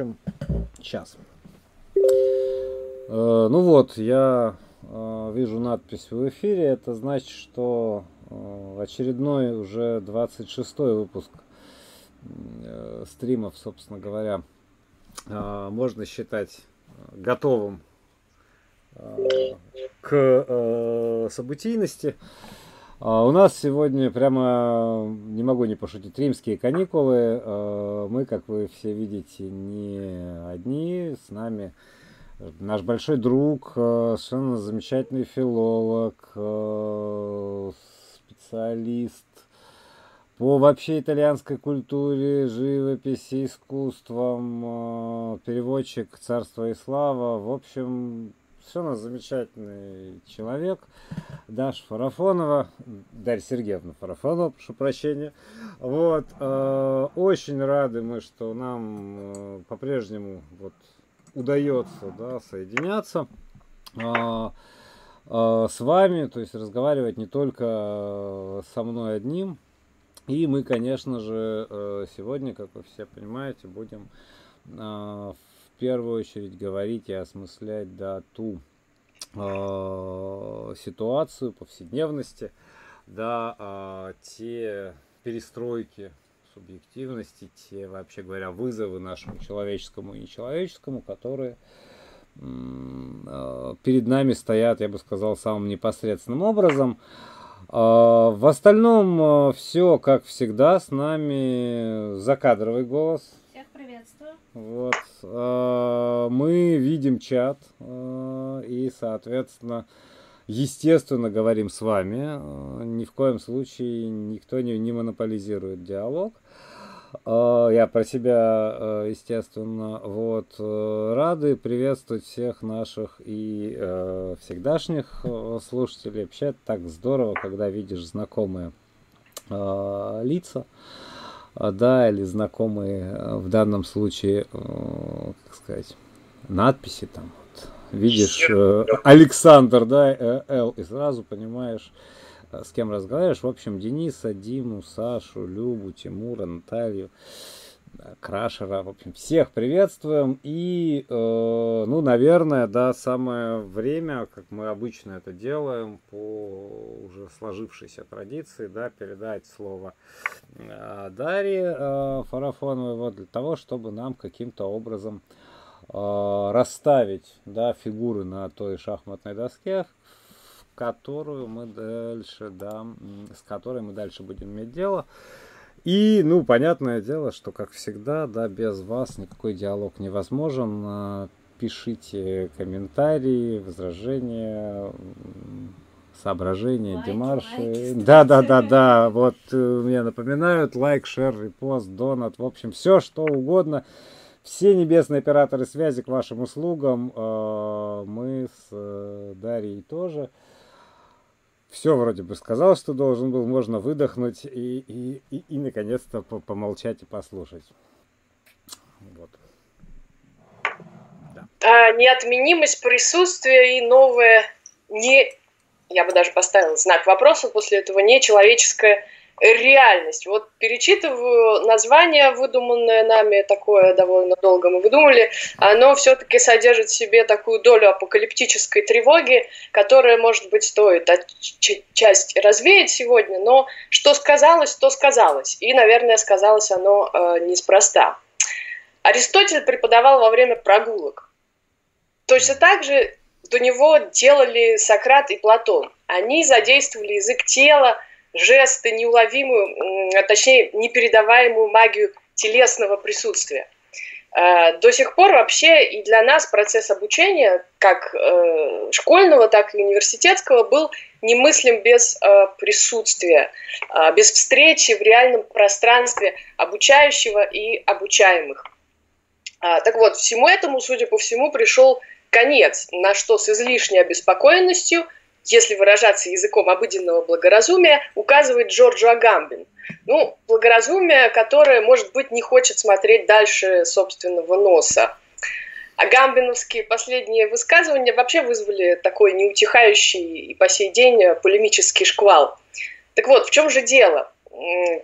общем, сейчас. Э, ну вот, я э, вижу надпись в эфире. Это значит, что э, очередной уже 26 выпуск стримов, собственно говоря, можно считать готовым к событийности. А у нас сегодня прямо, не могу не пошутить, римские каникулы. Мы, как вы все видите, не одни. С нами наш большой друг, э, совершенно замечательный филолог, специалист по вообще итальянской культуре, живописи, искусствам, переводчик «Царство и слава». В общем, совершенно замечательный человек. Даша Фарафонова, Дарья Сергеевна Фарафонова, прошу прощения. Вот, очень рады мы, что нам по-прежнему вот удается да, соединяться а, с вами, то есть разговаривать не только э, со мной одним. И мы, конечно же, э, сегодня, как вы все понимаете, будем в первую очередь говорить и осмыслять да, ту ситуацию повседневности, да, те перестройки субъективности, те, вообще говоря, вызовы нашему человеческому и нечеловеческому, которые э, перед нами стоят, я бы сказал, самым непосредственным образом. В остальном э, все, как всегда, с нами закадровый голос. Вот. А, мы видим чат э, и, соответственно, естественно, говорим с вами. Ни в коем случае никто не, не монополизирует диалог. А, я про себя, э, естественно, вот, э, рады приветствовать всех наших и э, всегдашних слушателей. Вообще так здорово, когда видишь знакомые лица, да, или знакомые в данном случае, как сказать, надписи там, вот, видишь Александр, да, Л, и сразу понимаешь, Э, с кем разговариваешь. В общем, Дениса, Диму, Сашу, Любу, Тимура, Наталью, э, Крашера. В общем, всех приветствуем. И, э, ну, наверное, да, самое время, как мы обычно это делаем, по уже сложившейся традиции, да, передать слово э, Дарье э, Фарафоновой вот, для того, чтобы нам каким-то образом э, расставить да, фигуры на той шахматной доске, которую мы дальше, да, с которой мы дальше будем иметь дело. И, ну, понятное дело, что, как всегда, да, без вас никакой диалог невозможен. А, пишите комментарии, возражения, соображения, лайки, демарши. Лайки, да, да, да, да. Вот э, мне напоминают лайк, шер, репост, донат, в общем, все что угодно. Все небесные операторы связи к вашим услугам. А, мы с э, Дарьей тоже все вроде бы сказал, что должен был, можно выдохнуть и, и, и, и наконец-то помолчать и послушать. Вот. Да. А, неотменимость присутствия и новое не, я бы даже поставила знак вопроса после этого, нечеловеческое реальность. Вот перечитываю название, выдуманное нами, такое довольно долго мы выдумали, оно все-таки содержит в себе такую долю апокалиптической тревоги, которая, может быть, стоит часть развеять сегодня, но что сказалось, то сказалось. И, наверное, сказалось оно э, неспроста. Аристотель преподавал во время прогулок. Точно так же до него делали Сократ и Платон. Они задействовали язык тела, жесты, неуловимую, а точнее, непередаваемую магию телесного присутствия. Э, до сих пор вообще и для нас процесс обучения, как э, школьного, так и университетского, был немыслим без э, присутствия, без встречи в реальном пространстве обучающего и обучаемых. Так вот, всему этому, судя по всему, пришел конец, на что с излишней обеспокоенностью – если выражаться языком обыденного благоразумия, указывает Джорджо Агамбин. Ну, благоразумие, которое, может быть, не хочет смотреть дальше собственного носа. Агамбиновские последние высказывания вообще вызвали такой неутихающий и по сей день полемический шквал. Так вот, в чем же дело?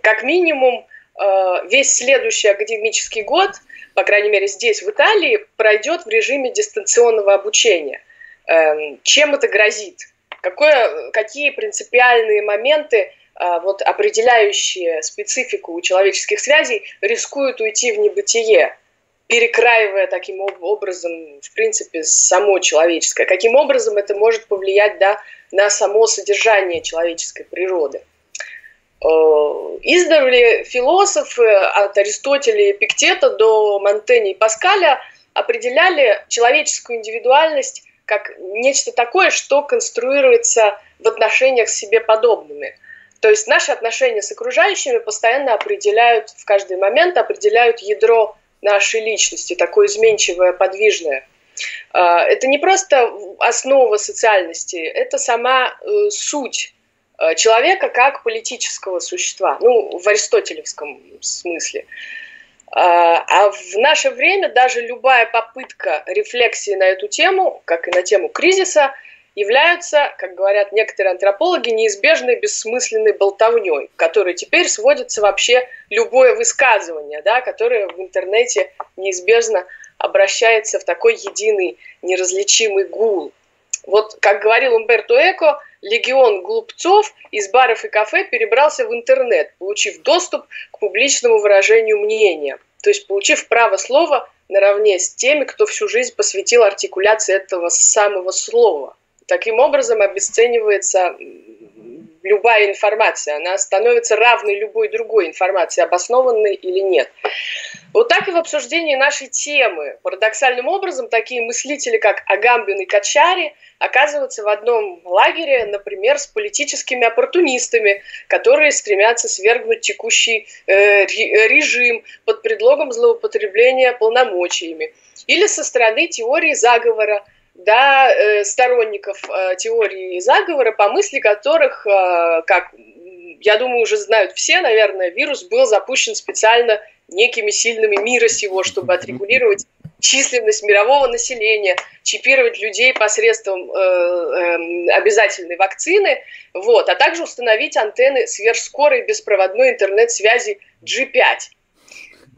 Как минимум, э, весь следующий академический год по крайней мере здесь, в Италии, пройдет в режиме дистанционного обучения. Эм, чем это грозит? Какое, какие принципиальные моменты, э, вот, определяющие специфику у человеческих связей, рискуют уйти в небытие? перекраивая таким образом, в принципе, само человеческое. Каким образом это может повлиять да, на само содержание человеческой природы. Э, издавна философы от Аристотеля и Пиктета до Монтени и Паскаля определяли человеческую индивидуальность как нечто такое, что конструируется в отношениях с себе подобными. То есть наши отношения с окружающими постоянно определяют, в каждый момент определяют ядро нашей личности, такое изменчивое, подвижное. А, это не просто основа социальности, это сама э, суть э, человека как политического существа, ну, в аристотелевском смысле. А, а в наше время даже любая попытка рефлексии на эту тему, как и на тему кризиса, являются, как говорят некоторые антропологи, неизбежной бессмысленной болтовней, которой теперь сводится вообще любое высказывание, да, которое в интернете неизбежно обращается в такой единый неразличимый гул. Вот, как говорил Умберто Эко, легион глупцов из баров и кафе перебрался в интернет, получив доступ к публичному выражению мнения, то есть получив право слова наравне с теми, кто всю жизнь посвятил артикуляции этого самого слова – Таким образом обесценивается любая информация, она становится равной любой другой информации, обоснованной или нет. Вот так и в обсуждении нашей темы. Парадоксальным образом такие мыслители, как Агамбин и Качари, оказываются в одном лагере, например, с политическими оппортунистами, которые стремятся свергнуть текущий э, режим под предлогом злоупотребления полномочиями. Или со стороны теории заговора – да, э, сторонников э, теории заговора, по мысли которых, э, как я думаю, уже знают все, наверное, вирус был запущен специально некими сильными мира сего, чтобы отрегулировать численность мирового населения, чипировать людей посредством э, э, обязательной вакцины, вот, а также установить антенны сверхскорой беспроводной интернет-связи G5.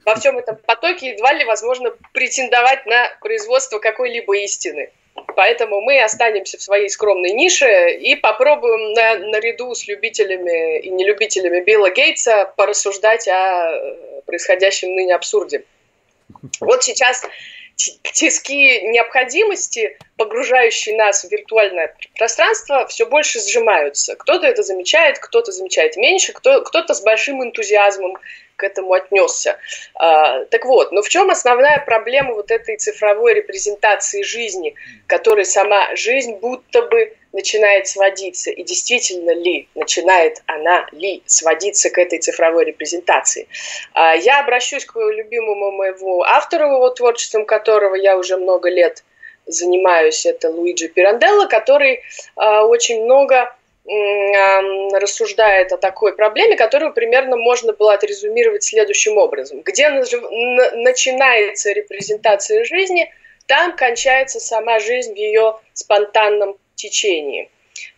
Во всем этом потоке едва ли возможно претендовать на производство какой-либо истины. Поэтому мы останемся в своей скромной нише и попробуем на, наряду с любителями и нелюбителями Билла Гейтса порассуждать о э, происходящем ныне абсурде. Вот сейчас тиски необходимости, погружающие нас в виртуальное пространство, все больше сжимаются. Кто-то это замечает, кто-то замечает меньше, кто, кто-то с большим энтузиазмом к этому отнесся. А, так вот, но в чем основная проблема вот этой цифровой репрезентации жизни, которой сама жизнь будто бы начинает сводиться, и действительно ли начинает она ли сводиться к этой цифровой репрезентации. А, я обращусь к любимому моему автору, его творчеством которого я уже много лет занимаюсь, это Луиджи Пиранделло, который а, очень много рассуждает о такой проблеме, которую примерно можно было отрезюмировать следующим образом. Где начинается репрезентация жизни, там кончается сама жизнь в ее спонтанном течении.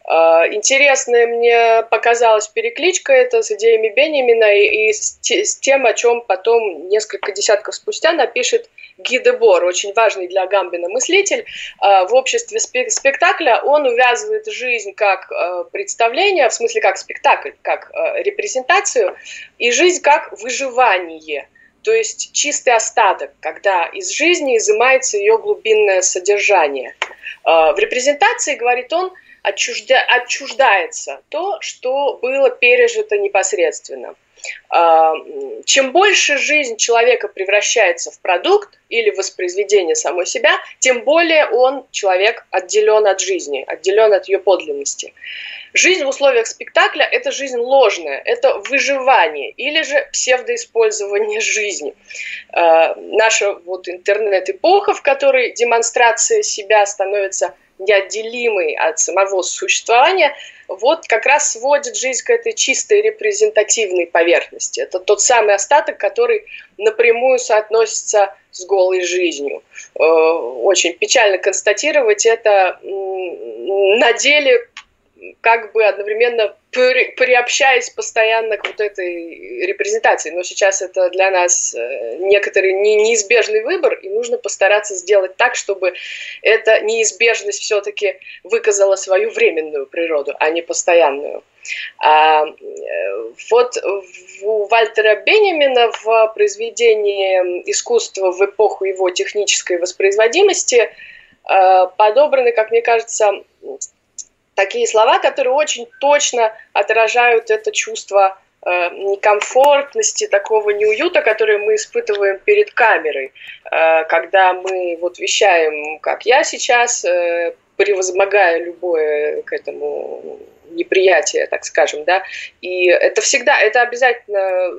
А, интересная мне показалась перекличка это с идеями Бенемина и, с тем, о чем потом несколько десятков спустя напишет Ги Дебор, очень важный для Гамбина мыслитель, э, в обществе спектакля он увязывает жизнь как э, представление, в смысле как спектакль, как э, репрезентацию, и жизнь как выживание, то есть чистый остаток, когда из жизни изымается ее глубинное содержание. В репрезентации, говорит он, отчужда, отчуждается то, что было пережито непосредственно. А, чем больше жизнь человека превращается в продукт или воспроизведение самой себя, тем более он, человек, отделен от жизни, отделен от ее подлинности. Жизнь в условиях спектакля – это жизнь ложная, это выживание или же псевдоиспользование жизни. А, наша вот интернет-эпоха, в которой демонстрация себя становится неотделимой от самого существования – вот как раз сводит жизнь к этой чистой репрезентативной поверхности. Это тот самый остаток, который напрямую соотносится с голой жизнью. Э, очень печально констатировать это на деле как бы одновременно приобщаясь постоянно к вот этой репрезентации. Но сейчас это для нас э, некоторый неизбежный выбор, и нужно постараться сделать так, чтобы эта неизбежность все-таки выказала свою временную природу, а не постоянную. А, э, вот у Вальтера Бенемина в произведении искусства в эпоху его технической воспроизводимости э, подобраны, как мне кажется, такие слова, которые очень точно отражают это чувство э, некомфортности, такого неуюта, которое мы испытываем перед камерой, э, когда мы вот вещаем, как я сейчас, э, превозмогая любое к этому неприятие, так скажем, да, и это всегда, это обязательно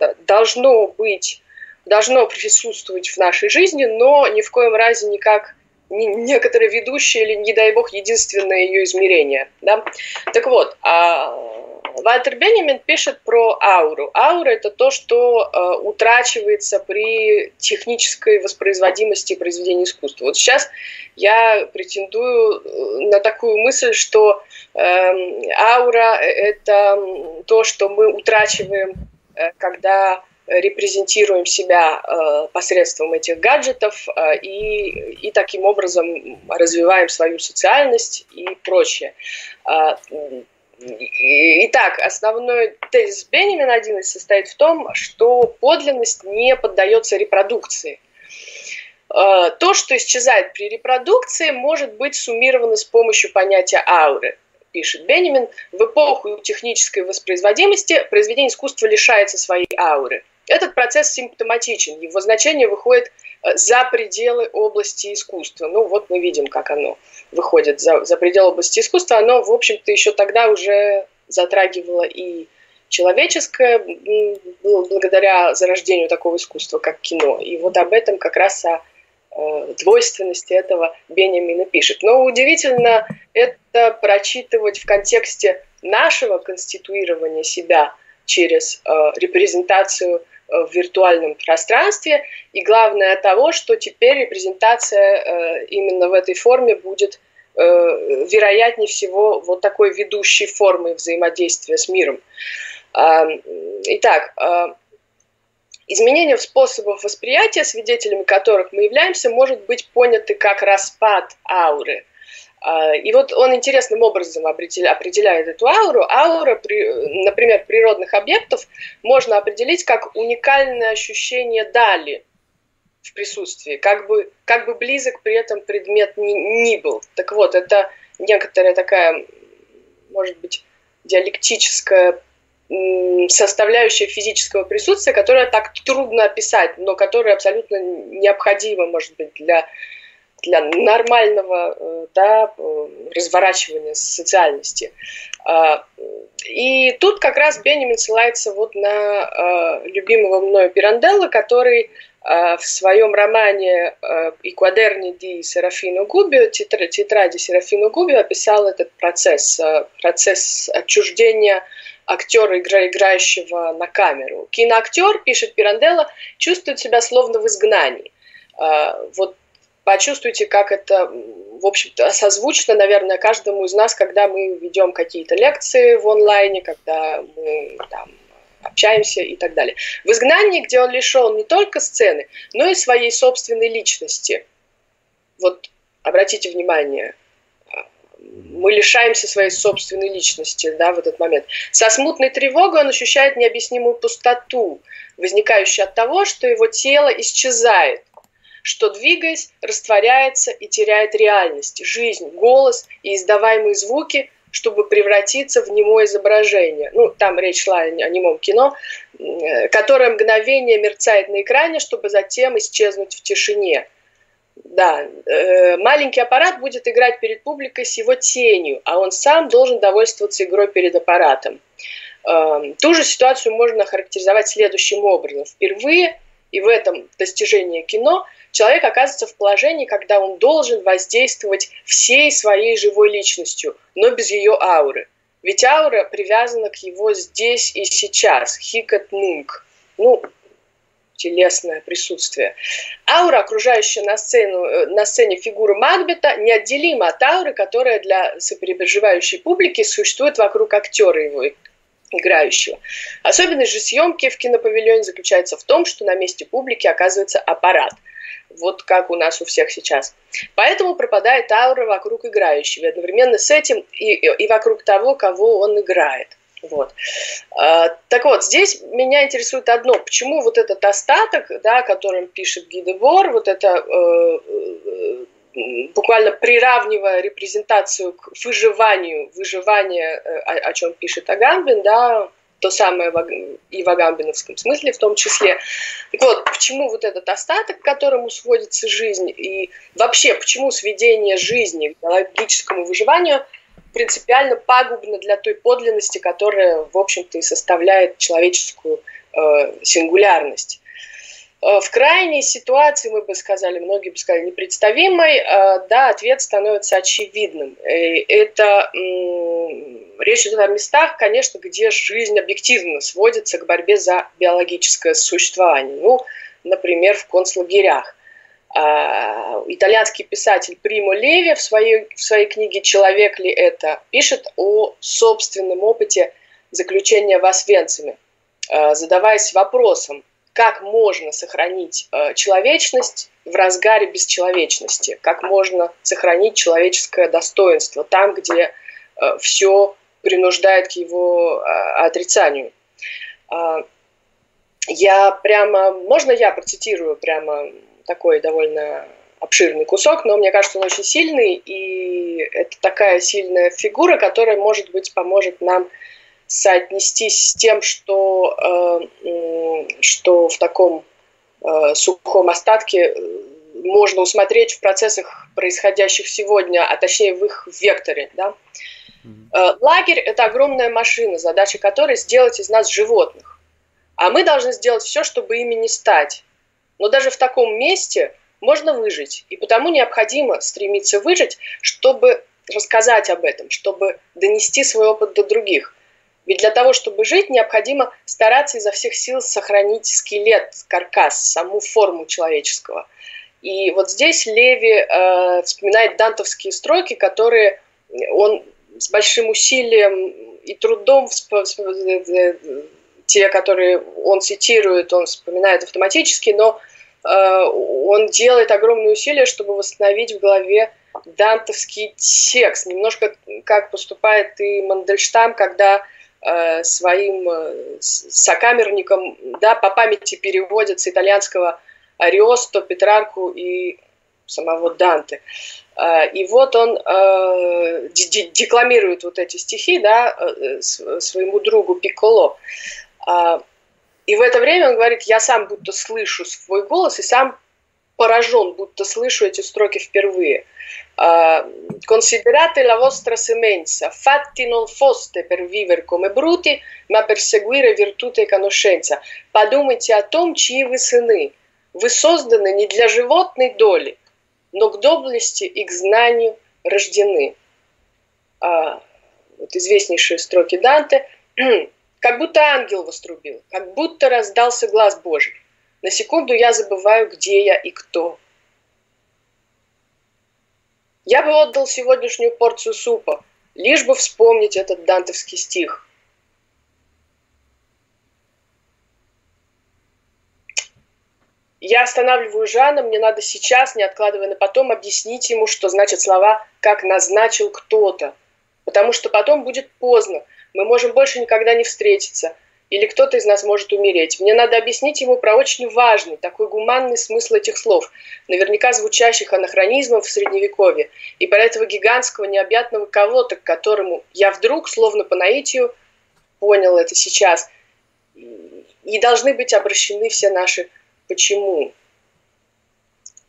э, должно быть, должно присутствовать в нашей жизни, но ни в коем разе никак некоторые ведущие или, не дай бог, единственное ее измерение. Да? Так вот, а Вальтер Бенемин пишет про ауру. Аура – это то, что э, утрачивается при технической воспроизводимости произведения искусства. Вот сейчас я претендую э, на такую мысль, что э, аура – это то, что мы утрачиваем, э, когда репрезентируем себя э, посредством этих гаджетов э, и, и таким образом развиваем свою социальность и прочее. Э, итак, основной тезис Бенемина один из состоит в том, что подлинность не поддается репродукции. То, что исчезает при репродукции, может быть суммировано с помощью понятия ауры пишет Бенемин, в эпоху технической воспроизводимости произведение искусства лишается своей ауры – этот процесс симптоматичен, его значение выходит э, за пределы области искусства. Ну вот мы видим, как оно выходит за, за пределы области искусства. Оно, в общем-то, еще тогда уже затрагивало и человеческое, благодаря зарождению такого искусства, как кино. И вот об этом как раз о э, двойственности этого Бенjamin пишет. Но удивительно это прочитывать в контексте нашего конституирования себя через э, репрезентацию в виртуальном пространстве. И главное того, что теперь репрезентация э, именно в этой форме будет э, вероятнее всего вот такой ведущей формой взаимодействия с миром. Итак, изменение в способах восприятия, свидетелями которых мы являемся, может быть поняты как распад ауры – а, и вот он интересным образом определяет эту ауру. Аура, например, природных объектов можно определить как уникальное ощущение дали в присутствии, как бы, как бы близок при этом предмет ни, ни был. Так вот, это некоторая такая, может быть, диалектическая составляющая физического присутствия, которая так трудно описать, но которая абсолютно необходима, может быть, для для нормального э, да, э, разворачивания социальности. А, и тут как раз Бенjamin ссылается вот на а, любимого мною Пиранделла, который в своем романе «И квадерни ди Серафино Губио», тетради Серафино Губио, описал этот процесс, процесс отчуждения актера, играющего на камеру. Киноактер, пишет Пиранделла, чувствует себя словно в изгнании. Вот почувствуйте, как это, в общем-то, созвучно, наверное, каждому из нас, когда мы ведем какие-то лекции в онлайне, когда мы там, общаемся и так далее. В изгнании, где он лишен не только сцены, но и своей собственной личности. Вот обратите внимание, мы лишаемся своей собственной личности да, в этот момент. Со смутной тревогой он ощущает необъяснимую пустоту, возникающую от того, что его тело исчезает – что, двигаясь, растворяется и теряет реальность, жизнь, голос и издаваемые звуки, чтобы превратиться в немое изображение. Ну, там речь шла о немом кино, которое мгновение мерцает на экране, чтобы затем исчезнуть в тишине. Да, э, маленький аппарат будет играть перед публикой с его тенью, а он сам должен довольствоваться игрой перед аппаратом. Э, ту же ситуацию можно охарактеризовать следующим образом. Впервые, и в этом достижение кино, человек оказывается в положении, когда он должен воздействовать всей своей живой личностью, но без ее ауры. Ведь аура привязана к его здесь и сейчас, хикат нунг. Ну, телесное присутствие. Аура, окружающая на, сцену, э, на сцене фигуру Макбета, неотделима от ауры, которая для сопереживающей публики существует вокруг актера его играющего. Особенность же съемки в кинопавильоне заключается в том, что на месте публики оказывается аппарат. Вот как у нас у всех сейчас. Поэтому пропадает аура вокруг играющего. И одновременно с этим и, и вокруг того, кого он играет. Вот. А, так вот, здесь меня интересует одно, почему вот этот остаток, да, о котором пишет Гидебор, вот это э, буквально приравнивая репрезентацию к выживанию, выживание, э, о, о чем пишет Агамбин, да, то самое и в агамбиновском смысле в том числе. Так вот, почему вот этот остаток, к которому сводится жизнь, и вообще почему сведение жизни к биологическому выживанию – принципиально пагубно для той подлинности, которая, в общем-то, и составляет человеческую э, сингулярность. Э, в крайней ситуации, мы бы сказали, многие бы сказали, непредставимой, э, да, ответ становится очевидным. И это речь идет о местах, конечно, где жизнь объективно сводится к борьбе за биологическое существование. Ну, например, в концлагерях. А, итальянский писатель Примо Леви в своей, в своей книге «Человек ли это?» пишет о собственном опыте заключения в Освенциме, задаваясь вопросом, как можно сохранить а, человечность в разгаре бесчеловечности, как можно сохранить человеческое достоинство там, где все принуждает к его отрицанию. Я прямо, можно я процитирую прямо такой довольно обширный кусок, но мне кажется, он очень сильный, и это такая сильная фигура, которая, может быть, поможет нам соотнестись с тем, что, э, что в таком э, сухом остатке э, можно усмотреть в процессах, происходящих сегодня, а точнее в их векторе. Да? Лагерь – это огромная машина, задача которой – сделать из нас животных. А мы должны сделать все, чтобы ими не стать. Но даже в таком месте можно выжить, и потому необходимо стремиться выжить, чтобы рассказать об этом, чтобы донести свой опыт до других. Ведь для того, чтобы жить, необходимо стараться изо всех сил сохранить скелет, каркас, саму форму человеческого. И вот здесь Леви э, вспоминает дантовские строки, которые он с большим усилием и трудом те, которые он цитирует, он вспоминает автоматически, но э, он делает огромные усилия, чтобы восстановить в голове дантовский текст. Немножко как поступает и Мандельштам, когда э, своим э, сокамерникам да, по памяти переводит с итальянского Ариосто, Петрарку и самого Данте. Э, и вот он э, декламирует вот эти стихи да, э, своему другу Пикколо. А, и в это время он говорит, я сам будто слышу свой голос и сам поражен, будто слышу эти строки впервые. А, Considerate la vostra semenza, fatti non foste per vivere come bruti, ma per seguire virtute e conoscenza. Подумайте о том, чьи вы сыны. Вы созданы не для животной доли, но к доблести и к знанию рождены. А, вот известнейшие строки Данте. Как будто ангел вострубил, как будто раздался глаз Божий. На секунду я забываю, где я и кто. Я бы отдал сегодняшнюю порцию супа, лишь бы вспомнить этот дантовский стих. Я останавливаю Жана, мне надо сейчас, не откладывая на потом, объяснить ему, что значат слова «как назначил кто-то», потому что потом будет поздно – мы можем больше никогда не встретиться, или кто-то из нас может умереть. Мне надо объяснить ему про очень важный, такой гуманный смысл этих слов, наверняка звучащих анахронизмом в Средневековье, и про этого гигантского необъятного кого-то, к которому я вдруг, словно по наитию, понял это сейчас. И должны быть обращены все наши «почему?».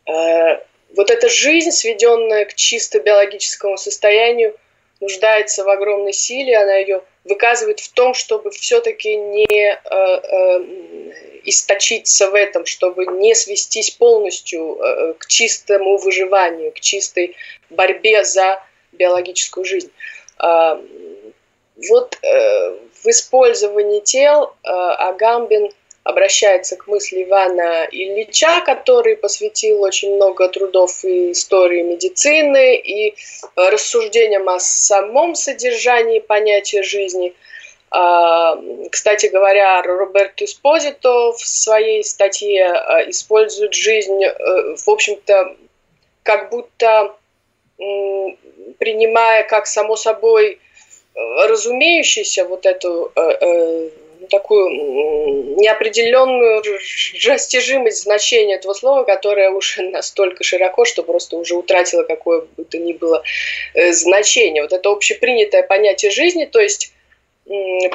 Э, вот эта жизнь, сведенная к чисто биологическому состоянию, нуждается в огромной силе, она ее выказывает в том, чтобы все-таки не э, э, источиться в этом, чтобы не свестись полностью э, к чистому выживанию, к чистой борьбе за биологическую жизнь. Э, вот э, в использовании тел э, Агамбин обращается к мысли Ивана Ильича, который посвятил очень много трудов и истории медицины, и рассуждениям о самом содержании понятия жизни. А, кстати говоря, Роберто Эспозито в своей статье а, использует жизнь, э, в общем-то, как будто принимая как само собой э, разумеющийся вот эту э, э, такую неопределенную растяжимость значения этого слова, которое уже настолько широко, что просто уже утратило какое бы то ни было значение. Вот это общепринятое понятие жизни, то есть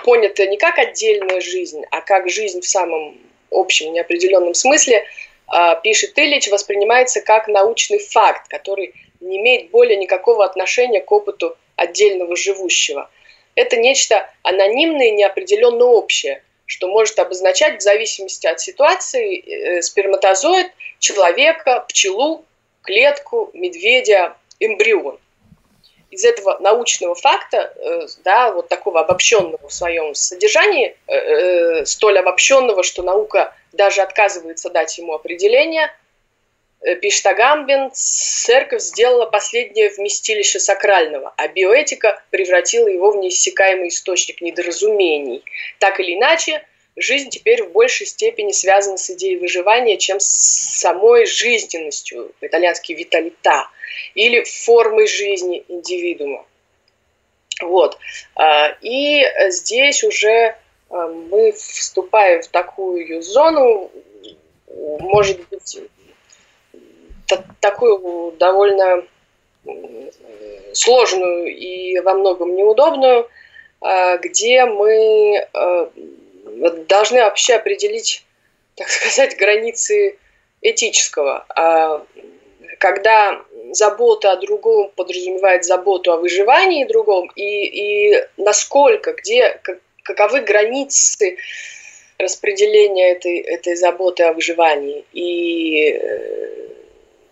понятое не как отдельная жизнь, а как жизнь в самом общем неопределенном смысле, а, пишет Ильич, воспринимается как научный факт, который не имеет более никакого отношения к опыту отдельного живущего. Это нечто анонимное неопределенно общее, что может обозначать в зависимости от ситуации э, сперматозоид, человека, пчелу, клетку, медведя, эмбрион. Из этого научного факта, э, да, вот такого обобщенного в своем содержании, э, столь обобщенного, что наука даже отказывается дать ему определение – Э, пишет Агамбин, церковь сделала последнее вместилище сакрального, а биоэтика превратила его в неиссякаемый источник недоразумений. Так или иначе, жизнь теперь в большей степени связана с идеей выживания, чем с самой жизненностью, по-итальянски «виталита», или формой жизни индивидуума. Вот. А, и здесь уже а, мы вступаем в такую зону, может быть, такую довольно сложную и во многом неудобную, а, где мы а, должны вообще определить, так сказать, границы этического. А, когда забота о другом подразумевает заботу о выживании другом, и, и насколько, где, каковы границы распределения этой, этой заботы о выживании. И э,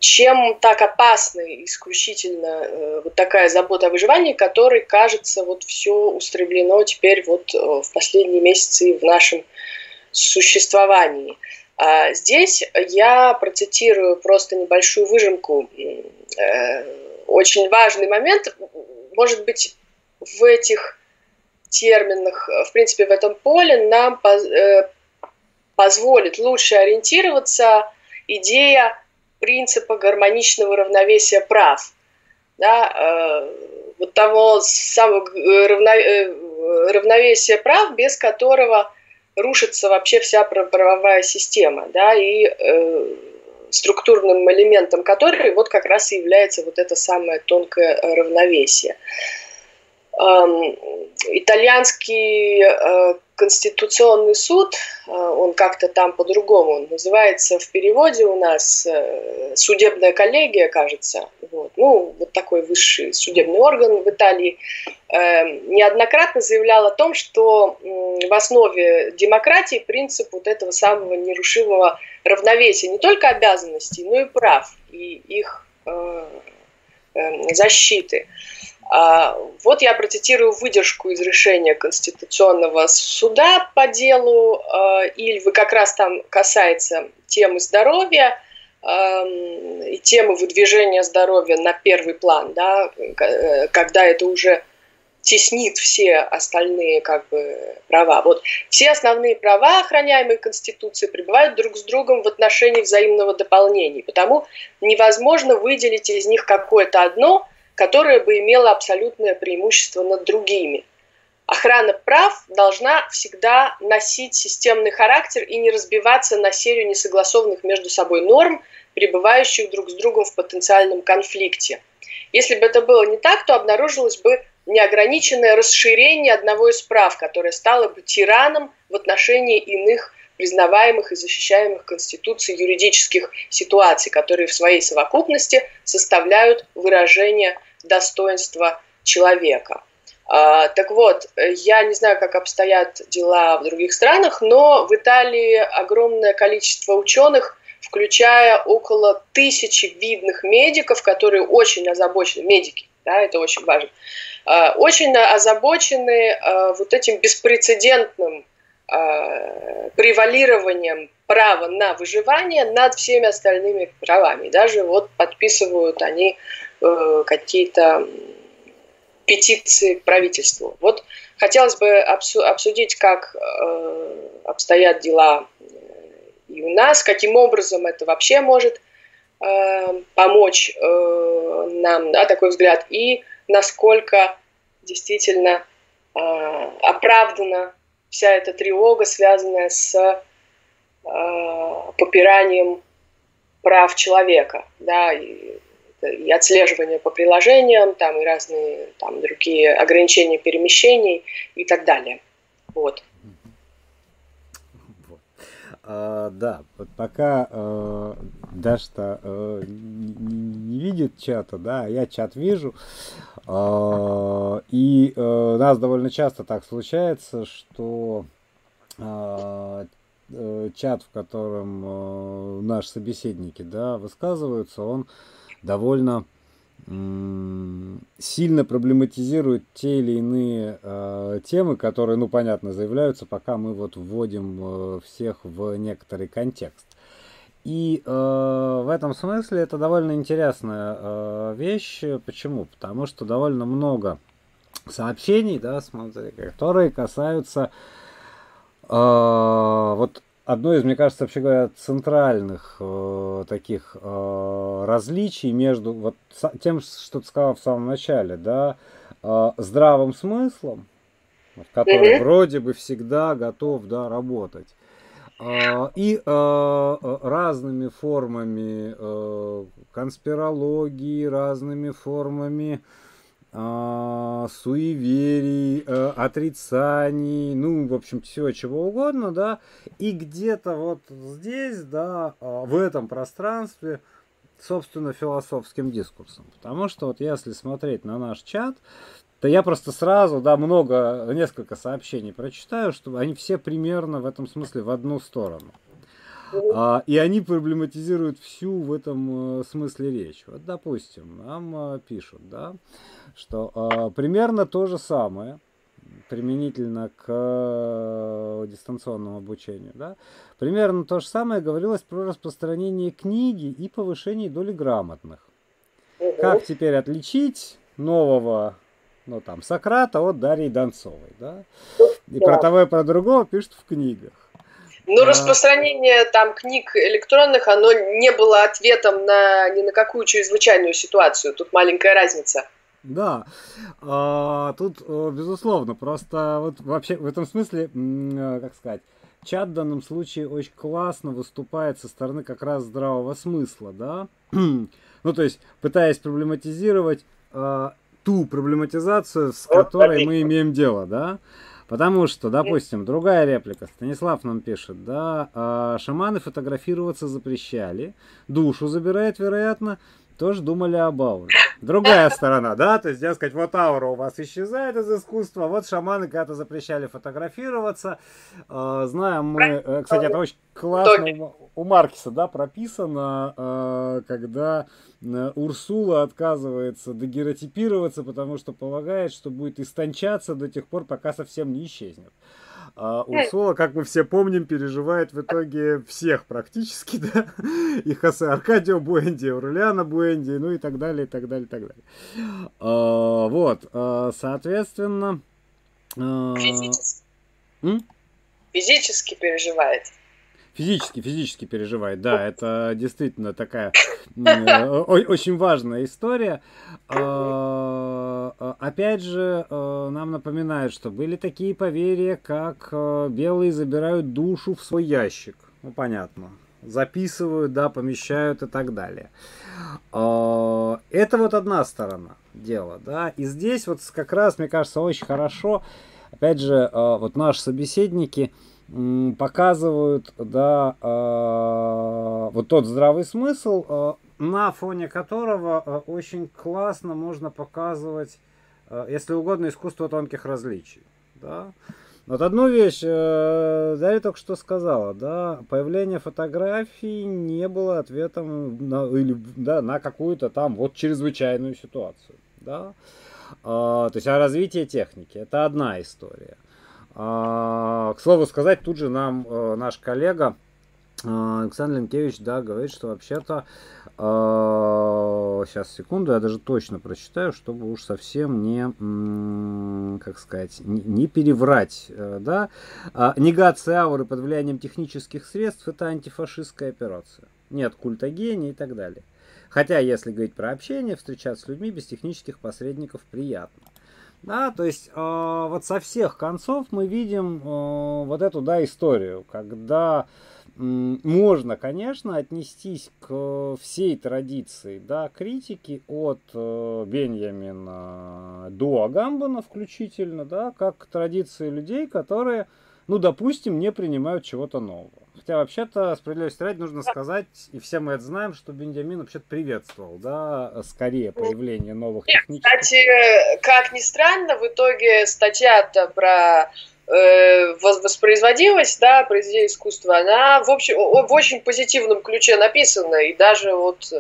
чем так опасна исключительно э, вот такая забота о выживании, которой, кажется, вот все устремлено теперь вот э, в последние месяцы в нашем существовании. А здесь я процитирую просто небольшую выжимку. Э, очень важный момент, может быть, в этих терминах, в принципе, в этом поле нам позволит лучше ориентироваться идея принципа гармоничного равновесия прав. Да, э, вот того самого э, равно, э, равновесия прав, без которого рушится вообще вся правовая система, да, и э, структурным элементом которой вот как раз и является вот это самое тонкое равновесие. Эм, итальянский э, Конституционный суд, э, он как-то там по-другому называется в переводе у нас э, судебная коллегия, кажется. Вот. Ну, вот такой высший судебный орган в Италии неоднократно заявлял о том, что в основе демократии принцип вот этого самого нерушимого равновесия не только обязанностей, но и прав и их защиты. А, вот я процитирую выдержку из решения Конституционного суда по делу а, Ильвы, как раз там касается темы здоровья и темы выдвижения здоровья на первый план, да, э, когда это уже теснит все остальные как бы, права. Вот все основные права, охраняемые Конституцией, пребывают друг с другом в отношении взаимного дополнения. Потому невозможно выделить из них какое-то одно – которая бы имела абсолютное преимущество над другими. Охрана прав должна всегда носить системный характер и не разбиваться на серию несогласованных между собой норм, пребывающих друг с другом в потенциальном конфликте. Если бы это было не так, то обнаружилось бы неограниченное расширение одного из прав, которое стало бы тираном в отношении иных признаваемых и защищаемых Конституцией юридических ситуаций, которые в своей совокупности составляют выражение достоинства человека. А, так вот, я не знаю, как обстоят дела в других странах, но в Италии огромное количество ученых, включая около тысячи видных медиков, которые очень озабочены, медики, да, это очень важно, а, очень озабочены а, вот этим беспрецедентным э, превалированием права на выживание над всеми остальными правами. Даже вот подписывают они э, какие-то петиции к правительству. Вот хотелось бы обсудить, как э, обстоят дела э, и у нас, каким образом это вообще может э, помочь э, нам, да, такой взгляд, и насколько действительно э, оправдана вся эта тревога, связанная с э, попиранием прав человека, да, и, и отслеживание по приложениям, там и разные там другие ограничения перемещений и так далее. Вот. А, да, вот пока э, Дашта э, не, видит чата, да, я чат вижу. Э, и э, у нас довольно часто так случается, что э, э, чат, в котором э, наши собеседники, да, высказываются, он довольно сильно проблематизирует те или иные э, темы, которые, ну, понятно, заявляются, пока мы вот вводим э, всех в некоторый контекст. И э, в этом смысле это довольно интересная э, вещь. Почему? Потому что довольно много сообщений, да, смотри, которые касаются э, вот одно из, мне кажется, вообще говоря, центральных э, таких э, различий между вот тем, что ты сказал в самом начале, да, э, здравым смыслом, который mm-hmm. вроде бы всегда готов, да, работать, и э, э, разными формами конспирологии, разными формами а, суеверий, отрицаний, ну, в общем, всего чего угодно, да, и где-то вот здесь, да, а, в этом пространстве, собственно, философским дискурсом. Потому что вот если смотреть на наш чат, то я просто сразу, да, много, несколько сообщений прочитаю, что они все примерно в этом смысле в одну сторону. А, и они проблематизируют всю в этом э, смысле речь. Вот, допустим, нам а, пишут, да, что а, примерно то же самое применительно к дистанционному обучению, да, примерно то же самое говорилось про распространение книги и повышение доли грамотных. Как теперь отличить нового ну там Сократа от Дарьи Донцовой, да? И да. про того и про другого пишут в книгах. Ну, распространение там книг электронных, оно не было ответом на ни на какую чрезвычайную ситуацию. Тут маленькая разница. Да, а, тут э, безусловно, просто вот вообще в этом смысле, э, как сказать, чат в данном случае очень классно выступает со стороны как раз здравого смысла, да, ну то есть пытаясь проблематизировать э, ту проблематизацию, с которой мы имеем дело, да, Потому что, допустим, другая реплика. Станислав нам пишет, да, а, шаманы фотографироваться запрещали, душу забирает, вероятно, тоже думали об ауре. Другая сторона, да, то есть, сказать, вот аура у вас исчезает из искусства, вот шаманы когда-то запрещали фотографироваться. Э, знаем мы, э, кстати, это очень классно у Маркиса, да, прописано, э, когда Урсула отказывается дагеротипироваться, потому что полагает, что будет истончаться до тех пор, пока совсем не исчезнет. А Урсула, как мы все помним, переживает в итоге всех практически, да, и Хосе Аркадио Буэнди, Аурлиана Буэнди, ну и так далее, и так далее, и так далее. А, вот, а, соответственно... А... Физически. М? Физически переживает. Физически, физически переживает, да, это действительно такая очень важная история. А, а, опять же, э, нам напоминают, что были такие поверья, как белые забирают душу в свой ящик. Ну, понятно. Записывают, да, помещают и так далее. А, это вот одна сторона дела, да. И здесь вот как раз, мне кажется, очень хорошо, опять же, вот наши собеседники – показывают, да, э, вот тот здравый смысл, э, на фоне которого э, очень классно можно показывать, э, если угодно, искусство тонких различий, да. Вот одну вещь э, Дарья только что сказала, да, появление фотографий не было ответом на, или, да, на какую-то там вот чрезвычайную ситуацию, да. Э, то есть, а развитие техники, это одна история. А, к слову сказать, тут же нам э, наш коллега а, Александр Ленкевич, да, говорит, что вообще-то, э, сейчас, секунду, я даже точно прочитаю, чтобы уж совсем не, как сказать, не, переврать, э, да. Э, негация ауры под влиянием технических средств – это антифашистская операция. Нет культа гения и так далее. Хотя, если говорить про общение, встречаться с людьми без технических посредников приятно. Да, то есть э, вот со всех концов мы видим э, вот эту, да, историю, когда можно, конечно, отнестись к всей традиции да, критики от э, Беньямина до Агамбана включительно, да, как к традиции людей, которые, ну, допустим, не принимают чего-то нового. Хотя вообще-то, справедливости ради, нужно сказать, и все мы это знаем, что Бенджамин вообще-то приветствовал, да, скорее появление новых технических... Кстати, как ни странно, в итоге статья-то про Э, воспроизводилась, да, произведение искусства, она в, общем, в очень позитивном ключе написана. И даже вот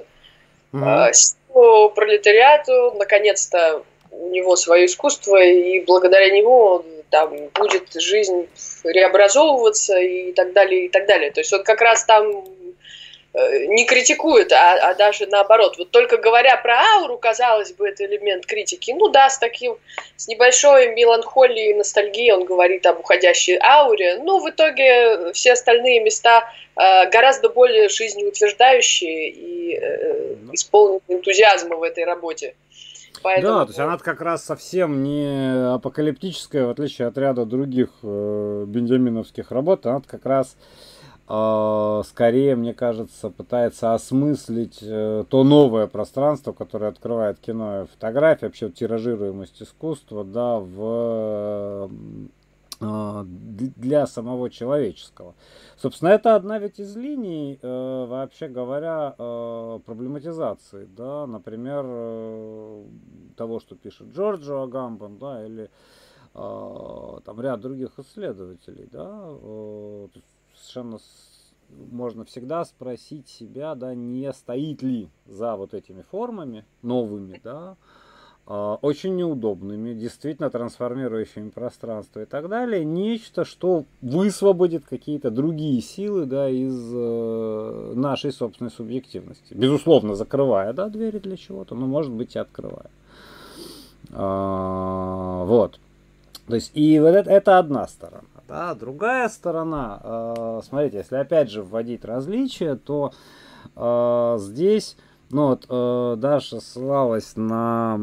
mm-hmm. пролетариату наконец-то у него свое искусство, и благодаря нему там будет жизнь реобразовываться и так далее, и так далее. То есть он как раз там Э, не критикует, а, а даже наоборот. Вот только говоря про ауру, казалось бы, это элемент критики. Ну да, с таким, с небольшой меланхолией и ностальгией он говорит об уходящей ауре. Но в итоге все остальные места э, гораздо более жизнеутверждающие и э, исполнены энтузиазма в этой работе. Поэтому... Да, то есть она как раз совсем не апокалиптическая, в отличие от ряда других э, бенджаминовских работ. Она как раз а, скорее, мне кажется, пытается осмыслить э, то новое пространство, которое открывает кино и фотография, вообще тиражируемость искусства, да, в а, для самого человеческого. Собственно, это одна ведь из линий, э, вообще говоря, э, проблематизации, да, например, того, что пишет Джорджо Агамбан, да, или там ряд других исследователей, да, совершенно можно всегда спросить себя, да, не стоит ли за вот этими формами новыми, да, очень неудобными, действительно трансформирующими пространство и так далее, нечто, что высвободит какие-то другие силы, да, из э, нашей собственной субъективности. Безусловно, закрывая, да, двери для чего-то, но, может быть, и открывая. А, вот. То есть, и вот это, это одна сторона. Да? Другая сторона, э, смотрите, если опять же вводить различия, то э, здесь, ну вот, э, Даша ссылалась на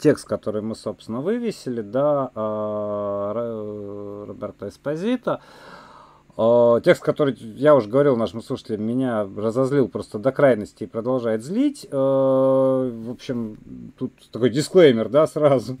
текст, который мы, собственно, вывесили, да, э, Роберта Эспозита. Uh, текст, который, я уже говорил нашим слушателям, меня разозлил просто до крайности и продолжает злить. Uh, в общем, тут такой дисклеймер, да, сразу.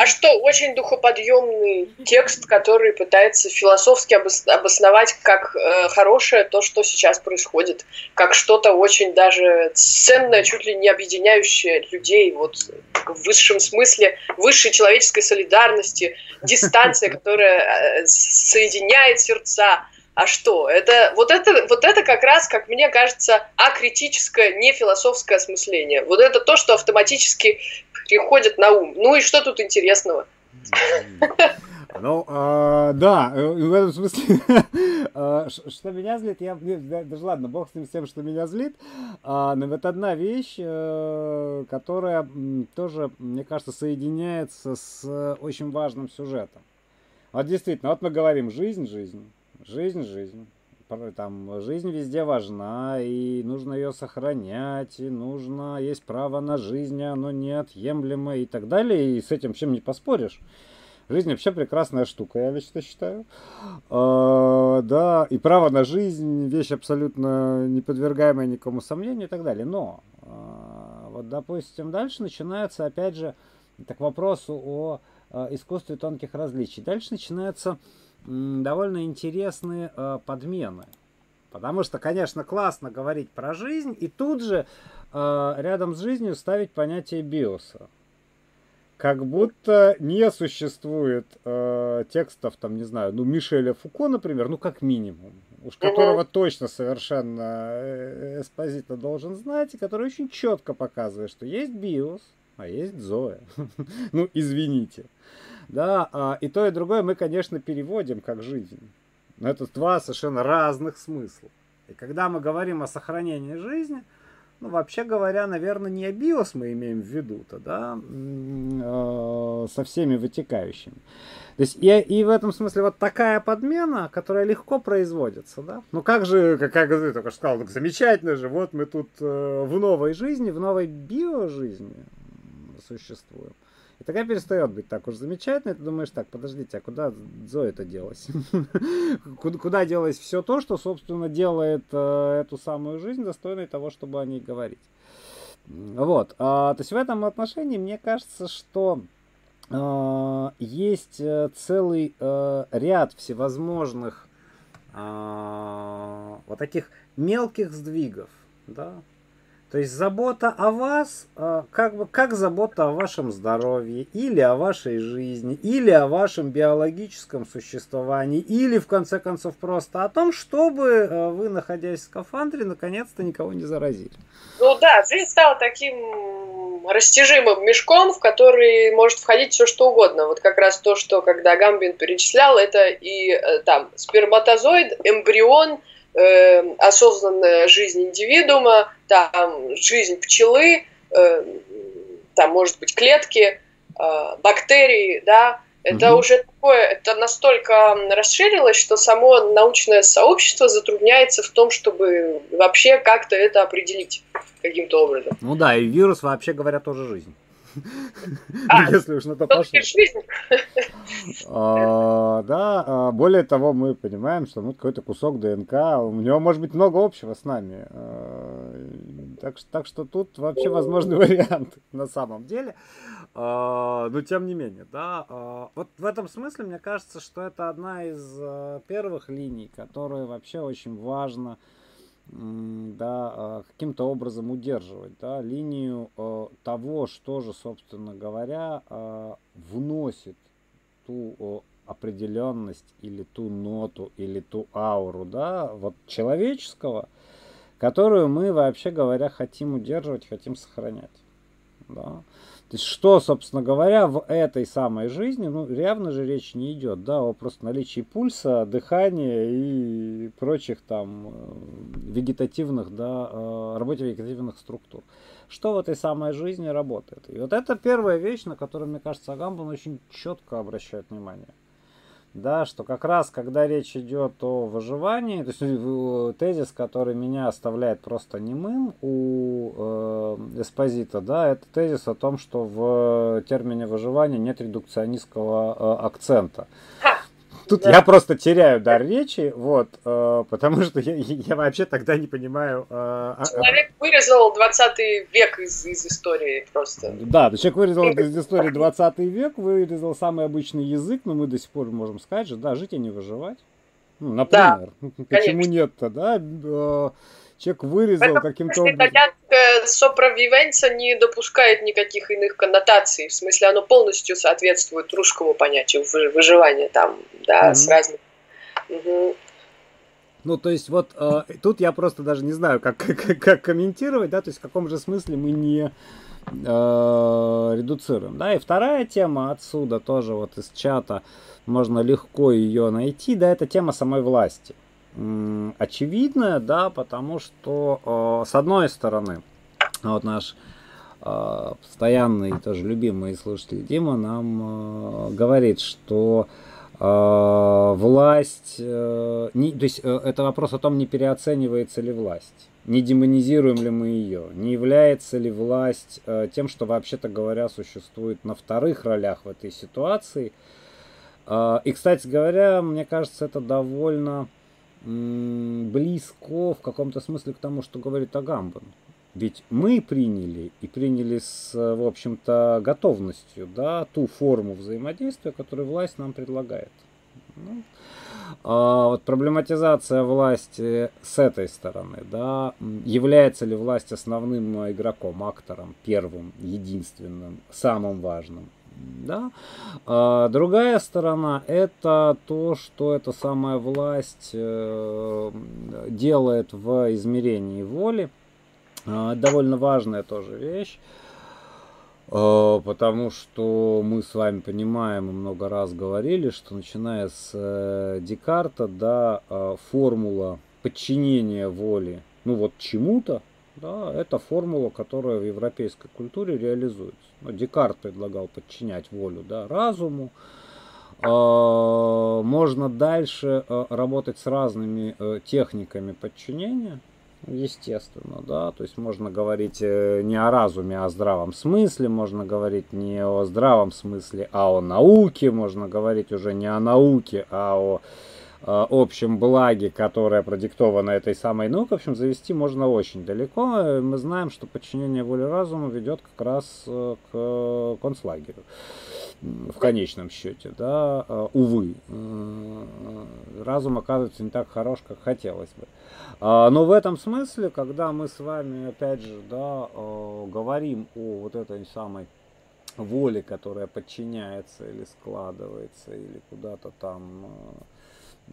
А что, очень духоподъемный текст, который пытается философски обосновать как э, хорошее то, что сейчас происходит, как что-то очень даже ценное, чуть ли не объединяющее людей вот в высшем смысле, высшей человеческой солидарности, дистанция, которая э, соединяет сердца. А что? Это, вот, это, вот это как раз, как мне кажется, акритическое, не философское осмысление. Вот это то, что автоматически приходит на ум. Ну и что тут интересного? Ну, а, да, э, в этом смысле, а, что меня злит, я, даже ладно, бог с ним, с тем, что меня злит, а, но вот одна вещь, э, которая тоже, мне кажется, соединяется с очень важным сюжетом. Вот действительно, вот мы говорим жизнь, жизнь, жизнь, жизнь там жизнь везде важна, и нужно ее сохранять, и нужно, есть право на жизнь, оно неотъемлемо и так далее, и с этим чем не поспоришь. Жизнь вообще прекрасная штука, я лично считаю. А, да, и право на жизнь вещь абсолютно не подвергаемая никому сомнению и так далее. Но а, вот, допустим, дальше начинается, опять же, так вопросу о а, искусстве тонких различий. Дальше начинается довольно интересные э, подмены. Потому что, конечно, классно говорить про жизнь и тут же э, рядом с жизнью ставить понятие биоса. Как будто не существует э, текстов, там, не знаю, ну, Мишеля Фуко, например, ну, как минимум, уж которого точно совершенно э, Эспозита должен знать, и который очень четко показывает, что есть биос, а есть Зоя. ну, извините. Да, а, и то, и другое мы, конечно, переводим как жизнь. Но это два совершенно разных смысла. И когда мы говорим о сохранении жизни, ну, вообще говоря, наверное, не биос мы имеем в виду-то, да, э, со всеми вытекающими. То есть и, и в этом смысле вот такая подмена, которая легко производится, да. Ну как же, как, как ты только что сказал, так замечательно же, вот мы тут э, в новой жизни, в новой биожизни существуем. И такая перестает быть так уж замечательной, ты думаешь, так, подождите, а куда Зоя это делась? Куда делось все то, что, собственно, делает э, эту самую жизнь достойной того, чтобы о ней говорить? Вот. А, то есть в этом отношении мне кажется, что а, есть э, целый э, ряд всевозможных вот таких мелких сдвигов, да, то есть забота о вас, а, как бы как забота о вашем здоровье, или о вашей жизни, или о вашем биологическом существовании, или в конце концов просто о том, чтобы вы, находясь в скафандре, наконец-то никого не заразили. Ну да, жизнь стала таким растяжимым мешком, в который может входить все что угодно. Вот как раз то, что когда Гамбин перечислял, это и э, там сперматозоид, эмбрион, э, осознанная жизнь индивидуума, там жизнь пчелы, э, там может быть клетки, э, бактерии, да, это угу. уже такое, это настолько расширилось, что само научное сообщество затрудняется в том, чтобы вообще как-то это определить каким-то образом. Ну да, и вирус, вообще говоря, тоже жизнь. А, Если уж на то пошло. А, да, а, более того, мы понимаем, что ну, какой-то кусок ДНК, у него может быть много общего с нами. А, так, так что тут вообще возможный вариант на самом деле. Но тем не менее, да. Вот в этом смысле мне кажется, что это одна из первых линий, которые вообще очень важно да, а, каким-то образом удерживать, да, линию а, того, что же, собственно говоря, а, вносит ту определенность или ту ноту или ту ауру, да, вот человеческого, которую мы вообще говоря хотим удерживать, хотим сохранять, да. То есть, что, собственно говоря, в этой самой жизни, ну, явно же речь не идет, да, о просто наличии пульса, дыхания и прочих там э, вегетативных, да, э, работе вегетативных структур. Что в этой самой жизни работает? И вот это первая вещь, на которую, мне кажется, Агамбан очень четко обращает внимание да, что как раз, когда речь идет о выживании, то есть э, тезис, который меня оставляет просто немым у э, Эспозита, да, это тезис о том, что в термине выживания нет редукционистского э, акцента. Тут да. я просто теряю дар речи, вот, э, потому что я, я вообще тогда не понимаю... Э, человек вырезал 20 век из, из истории просто. Да, человек вырезал из истории 20 век, вырезал самый обычный язык, но мы до сих пор можем сказать же, да, жить и не выживать. Ну, например. Да, Почему нет-то, да? Человек вырезал каким-то образом. Итальянское соправивенца не допускает никаких иных коннотаций. В смысле, оно полностью соответствует русскому понятию выживания там, да, mm-hmm. с разными. Угу. Ну, то есть, вот э, тут я просто даже не знаю, как, как, как комментировать, да, то есть в каком же смысле мы не э, редуцируем, да. И вторая тема отсюда тоже вот из чата можно легко ее найти, да, это тема самой власти. Очевидная, да, потому что э, с одной стороны, вот наш э, постоянный, тоже любимый слушатель Дима нам э, говорит, что власть, не, то есть это вопрос о том, не переоценивается ли власть, не демонизируем ли мы ее, не является ли власть тем, что вообще-то говоря существует на вторых ролях в этой ситуации. И, кстати говоря, мне кажется, это довольно близко в каком-то смысле к тому, что говорит Агамбан. Ведь мы приняли и приняли с, в общем-то, готовностью да, ту форму взаимодействия, которую власть нам предлагает. Ну, а вот проблематизация власти с этой стороны, да, является ли власть основным игроком, актором, первым, единственным, самым важным, да. А другая сторона это то, что эта самая власть э, делает в измерении воли, а, довольно важная тоже вещь. Э, потому что мы с вами понимаем и много раз говорили, что начиная с э, Декарта, да, э, формула подчинения воли, ну вот чему-то, да, это формула, которая в европейской культуре реализуется. Ну, Декарт предлагал подчинять волю да, разуму. Можно дальше работать с разными техниками подчинения естественно, да, то есть можно говорить э, не о разуме, а о здравом смысле, можно говорить не о здравом смысле, а о науке, можно говорить уже не о науке, а о э, общем благе, которое продиктовано этой самой наукой, в общем, завести можно очень далеко. Мы знаем, что подчинение воле разума ведет как раз э, к концлагерю в конечном счете, да, увы, разум оказывается не так хорош, как хотелось бы. А, но в этом смысле, когда мы с вами, опять же, да, э, говорим о вот этой самой воле, которая подчиняется или складывается, или куда-то там э,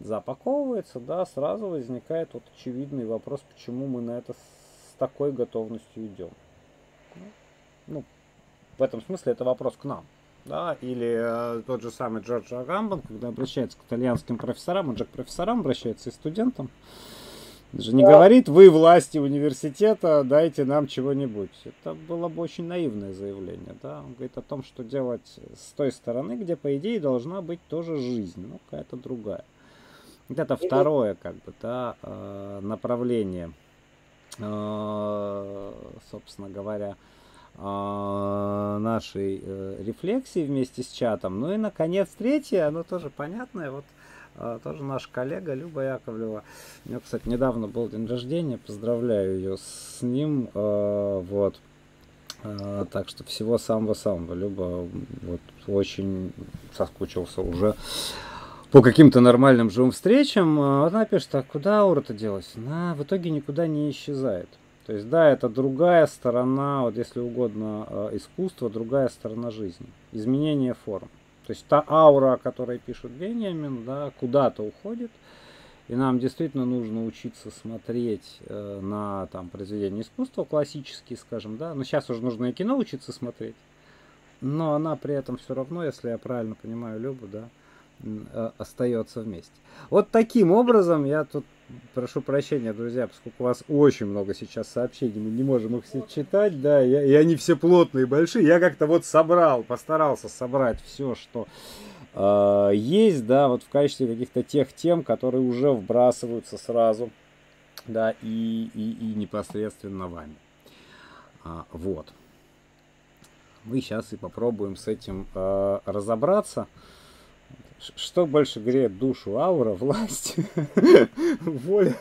запаковывается, да, сразу возникает вот очевидный вопрос, почему мы на это с такой готовностью идем. Ну, в этом смысле это вопрос к нам. Да, или э, тот же самый Джордж Агамбан, когда обращается к итальянским профессорам, он же к профессорам обращается и студентам, же не говорит, вы власти университета, дайте нам чего-нибудь. Это было бы очень наивное заявление. Да? Он говорит о том, что делать с той стороны, где, по идее, должна быть тоже жизнь, но какая-то другая. Вот это второе, как бы, да, э, направление, э, собственно говоря, э, нашей рефлексии вместе с чатом. Ну и, наконец, третье, оно тоже понятное. Вот тоже наш коллега Люба Яковлева. У нее, кстати, недавно был день рождения, поздравляю ее с ним. Вот. Так что всего самого-самого. Люба вот, очень соскучился уже по каким-то нормальным живым встречам. Она пишет, а куда аура-то делась? Она в итоге никуда не исчезает. То есть, да, это другая сторона, вот если угодно, искусства, другая сторона жизни. Изменение форм. То есть та аура, о которой пишет Бенjamin, да, куда-то уходит. И нам действительно нужно учиться смотреть э, на там, произведения искусства классические, скажем, да. Но сейчас уже нужно и кино учиться смотреть. Но она при этом все равно, если я правильно понимаю Любу, да, э, остается вместе. Вот таким образом я тут прошу прощения, друзья, поскольку у вас очень много сейчас сообщений, мы не можем их все читать, да, и, и они все плотные, большие. Я как-то вот собрал, постарался собрать все, что э, есть, да, вот в качестве каких-то тех тем, которые уже вбрасываются сразу, да, и, и, и непосредственно вами. А, вот. Мы сейчас и попробуем с этим э, разобраться. Что больше греет душу? Аура, власть, воля?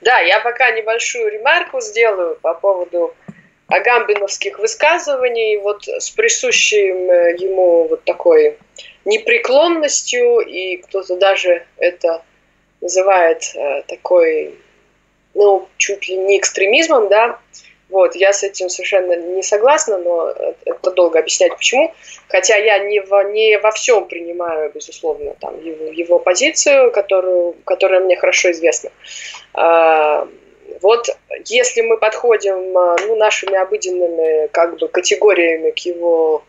Да, я пока небольшую ремарку сделаю по поводу агамбиновских высказываний, вот с присущим э, ему вот такой непреклонностью, и кто-то даже это называет э, такой, ну, чуть ли не экстремизмом, да, вот, я с этим совершенно не согласна, но это долго объяснять почему. Хотя я не во, не во всем принимаю, безусловно, там, его, его позицию, которую, которая мне хорошо известна. А, вот если мы подходим а, ну, нашими обыденными как бы, категориями к его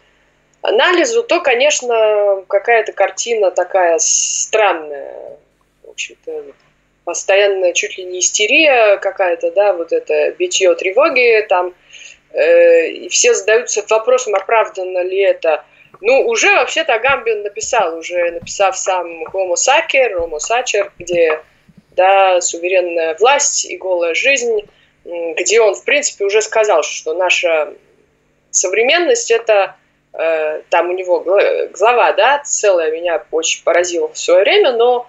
анализу, то, конечно, какая-то картина такая странная. В общем-то, постоянная чуть ли не истерия какая-то, да, вот это битье тревоги там, э, и все задаются вопросом, оправдано ли это. Ну, уже вообще-то Гамбин написал, уже написав сам Homo Sacer, Homo Sacer, где, да, суверенная власть и голая жизнь, где он, в принципе, уже сказал, что наша современность это э, там у него глава, да, целая меня очень поразила в свое время, но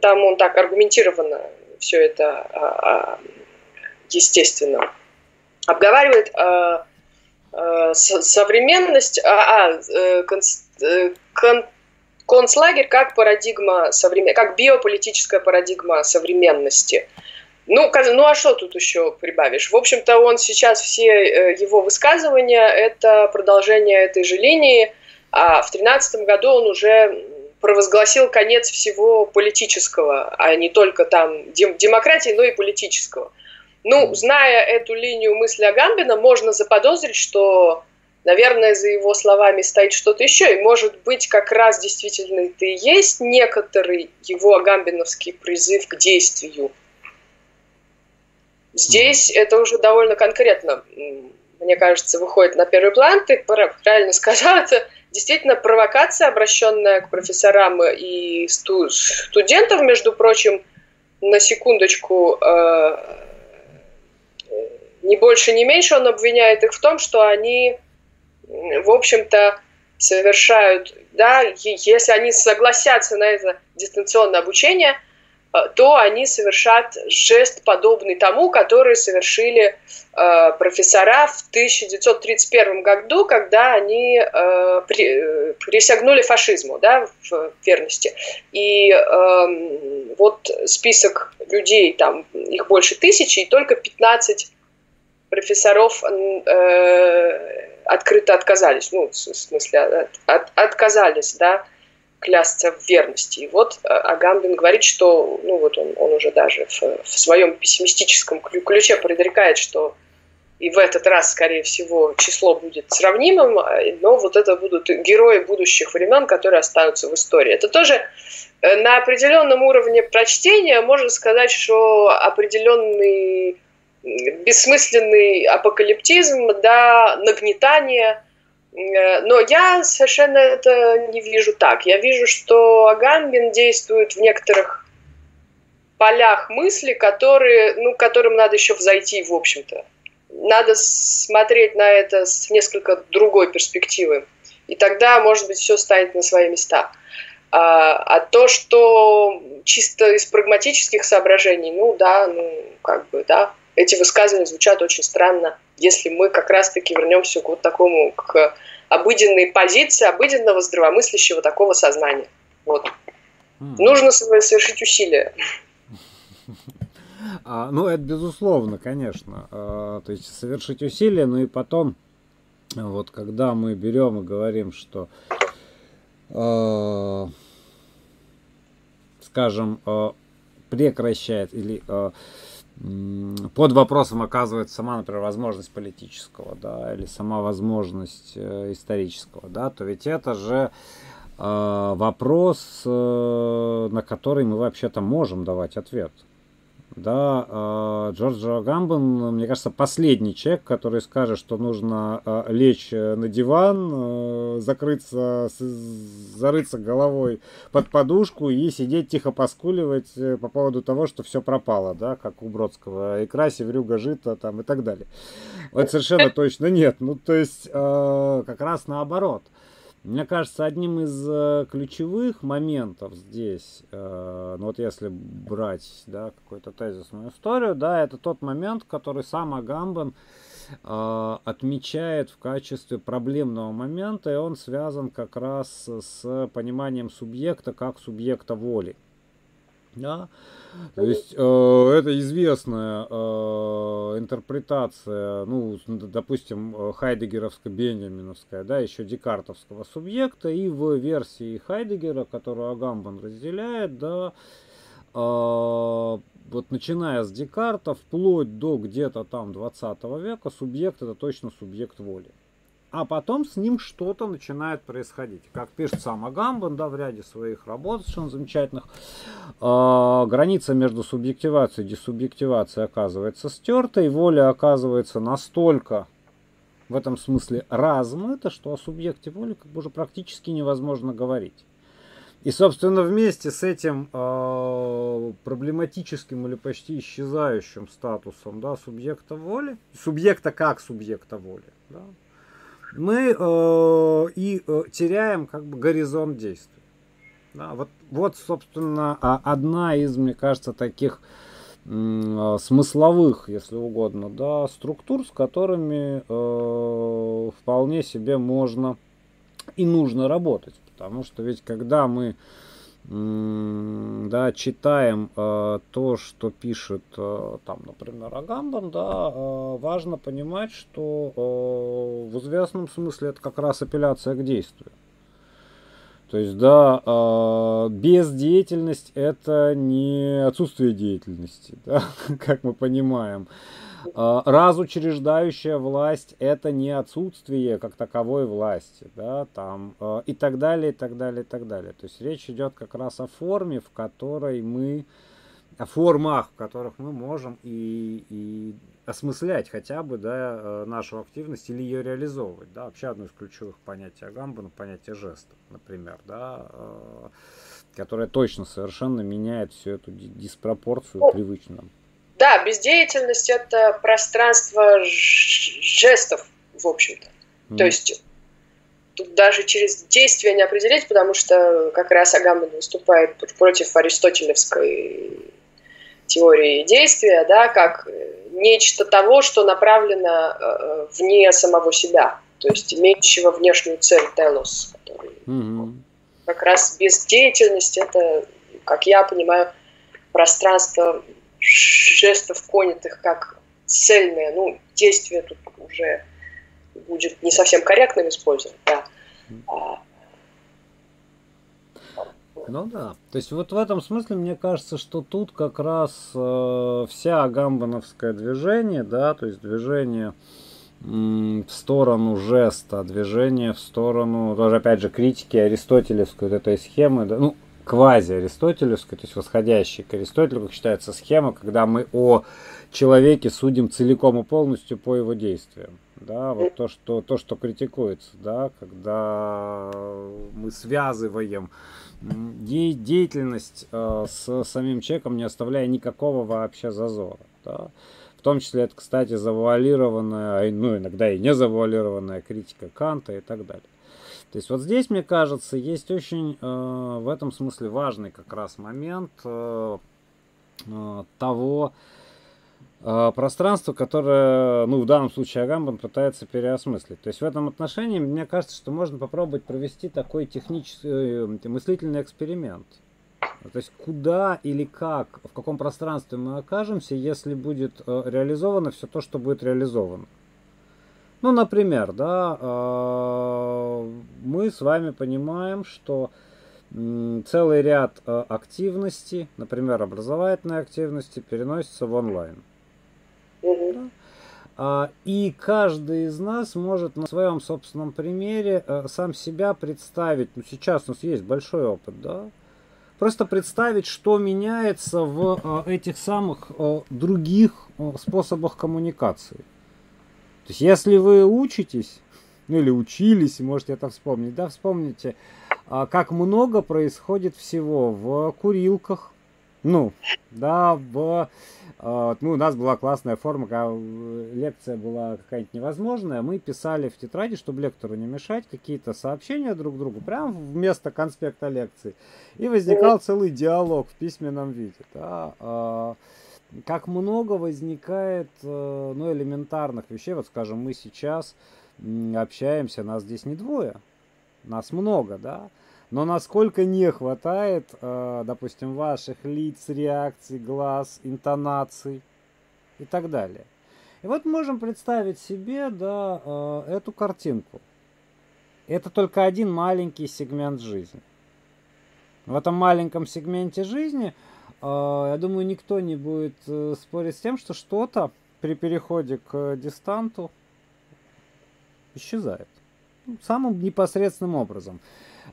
там он так аргументированно все это, а, а, естественно, обговаривает. А, современность, а, э, э, кон, концлагерь как парадигма современ, как биополитическая парадигма современности. Ну, ну а что тут еще прибавишь? В общем-то, он сейчас все э, его высказывания это продолжение этой же линии, а в 2013 году он уже провозгласил конец всего политического, а не только там дем- демократии, но и политического. Ну, зная эту линию мысли Агамбина, можно заподозрить, что, наверное, за его словами стоит что-то еще. И, может быть, как раз действительно это и есть некоторый его агамбиновский призыв к действию. Здесь это уже довольно конкретно, мне кажется, выходит на первый план. Ты правильно сказал, это действительно провокация, обращенная к профессорам и студентам, между прочим, на секундочку, э, не больше, не меньше он обвиняет их в том, что они, в общем-то, совершают, да, если они согласятся на это дистанционное обучение, э, то они совершат жест, подобный тому, который совершили э, профессора в 1931 году, когда они э, при, э, присягнули фашизму да, в верности. И э, вот список людей, там их больше тысячи, и только 15 профессоров э, открыто отказались, ну, в смысле, от, от, отказались, да, клясться в верности. И вот э, Агамбин говорит, что, ну, вот он, он уже даже в, в своем пессимистическом ключе предрекает, что и в этот раз, скорее всего, число будет сравнимым, но вот это будут герои будущих времен, которые останутся в истории. Это тоже э, на определенном уровне прочтения можно сказать, что определенный бессмысленный апокалиптизм, да, нагнетание. Э, но я совершенно это не вижу так. Я вижу, что Агамбин действует в некоторых полях мысли, которые, ну, которым надо еще взойти, в общем-то. Надо смотреть на это с несколько другой перспективы. И тогда, может быть, все станет на свои места. А, а то, что чисто из прагматических соображений, ну да, ну как бы, да, эти высказывания звучат очень странно, если мы как раз-таки вернемся к вот такому, к обыденной позиции, обыденного здравомыслящего такого сознания. Вот. Mm. Нужно совершить усилия. А, ну, это безусловно, конечно. А, то есть совершить усилия, но и потом, вот когда мы берем и говорим, что, а, скажем, а, прекращает или а, под вопросом оказывается сама, например, возможность политического, да, или сама возможность э, исторического, да, то ведь это же э, вопрос, э, на который мы вообще-то можем давать ответ. Да, э, Джорджо Гамбон, мне кажется, последний человек, который скажет, что нужно э, лечь э, на диван, закрыться, зарыться головой под подушку и сидеть тихо поскуливать по поводу того, что все пропало, да, как у Бродского, икра, севрюга, жито там и так далее. Вот совершенно точно нет. Ну, то есть, как раз наоборот. Мне кажется, одним из э, ключевых моментов здесь, э, ну вот если брать да, какую-то тезисную историю, да, это тот момент, который сам Агамбан э, отмечает в качестве проблемного момента, и он связан как раз с пониманием субъекта как субъекта воли. Да? То есть э, это известная э, интерпретация, ну, допустим, Хайдегеровско-Бенjamiновская, да, еще декартовского субъекта, и в версии Хайдегера, которую Агамбан разделяет, да, э, вот начиная с Декарта, вплоть до где-то там 20 века, субъект это точно субъект воли а потом с ним что-то начинает происходить. Как пишет сам Агамбан, да, в ряде своих работ совершенно замечательных, э, граница между субъективацией и десубъективацией оказывается стерта, и воля оказывается настолько в этом смысле размыта, что о субъекте воли как бы уже практически невозможно говорить. И, собственно, вместе с этим э, проблематическим или почти исчезающим статусом да, субъекта воли, субъекта как субъекта воли, да, мы э, и э, теряем как бы горизонт действия. Да, вот, вот, собственно, а, одна из, мне кажется, таких э, смысловых, если угодно, да, структур, с которыми э, вполне себе можно и нужно работать. Потому что ведь когда мы да, читаем э, то, что пишет э, там, например, Агамбан, да, э, важно понимать, что э, в известном смысле это как раз апелляция к действию. То есть, да, э, бездеятельность это не отсутствие деятельности, да, как мы понимаем. Разучреждающая власть это не отсутствие как таковой власти, да, там, э, и так далее, и так далее, и так далее. То есть речь идет как раз о форме, в которой мы, о формах, в которых мы можем и, и осмыслять хотя бы да, э, нашу активность или ее реализовывать. Да? Вообще одно из ключевых понятий Агамбана, понятие жеста, например, да, э, которое точно совершенно меняет всю эту диспропорцию ну, привычно. Да, бездеятельность – это пространство жестов, в общем-то. Mm. То есть тут даже через действие не определить, потому что как раз Агамбан выступает против аристотелевской теории действия, да, как нечто того, что направлено э, вне самого себя, то есть имеющего внешнюю цель телос, который mm-hmm. как раз бездеятельность это, как я понимаю, пространство жестов понятых как цельное, ну, действие тут уже будет не совсем корректным использовать, да. А, ну да. То есть вот в этом смысле мне кажется, что тут как раз э, вся гамбановское движение, да, то есть движение в сторону жеста, движение в сторону, тоже опять же, критики аристотелевской вот этой схемы, да, ну, квази-аристотелевской, то есть восходящей к Аристотелю, как считается, схема, когда мы о человеке судим целиком и полностью по его действиям. Да, вот то, что, то, что критикуется, да, когда мы связываем де- деятельность э, с самим человеком, не оставляя никакого вообще зазора. Да? В том числе это, кстати, завуалированная, ну иногда и не завуалированная критика Канта и так далее. То есть вот здесь, мне кажется, есть очень э, в этом смысле важный как раз момент э, э, того, а, пространство, которое, ну, в данном случае Агамбан пытается переосмыслить. То есть в этом отношении мне кажется, что можно попробовать провести такой технический э, мыслительный эксперимент. То есть куда или как, в каком пространстве мы окажемся, если будет э, реализовано все то, что будет реализовано. Ну, например, да, э, мы с вами понимаем, что целый ряд активностей, например, образовательной активности, переносится в онлайн. А, и каждый из нас может на своем собственном примере э, сам себя представить. Ну, сейчас у нас есть большой опыт, да? Просто представить, что меняется в э, этих самых э, других способах коммуникации. То есть, если вы учитесь, ну или учились, можете это вспомнить, да, вспомните, а, как много происходит всего в курилках, ну, да, в а, ну, у нас была классная форма, когда э, лекция была какая-нибудь невозможная, мы писали в тетради, чтобы лектору не мешать, какие-то сообщения друг другу, прямо вместо конспекта лекции. И возникал целый диалог в письменном виде. Да? А, как много возникает э, ну, элементарных вещей. Вот, скажем, мы сейчас общаемся, нас здесь не двое, нас много, да, но насколько не хватает, э, допустим, ваших лиц, реакций, глаз, интонаций и так далее. И вот можем представить себе да, э, эту картинку. Это только один маленький сегмент жизни. В этом маленьком сегменте жизни, я думаю, никто не будет спорить с тем, что что-то при переходе к дистанту исчезает. Ну, самым непосредственным образом.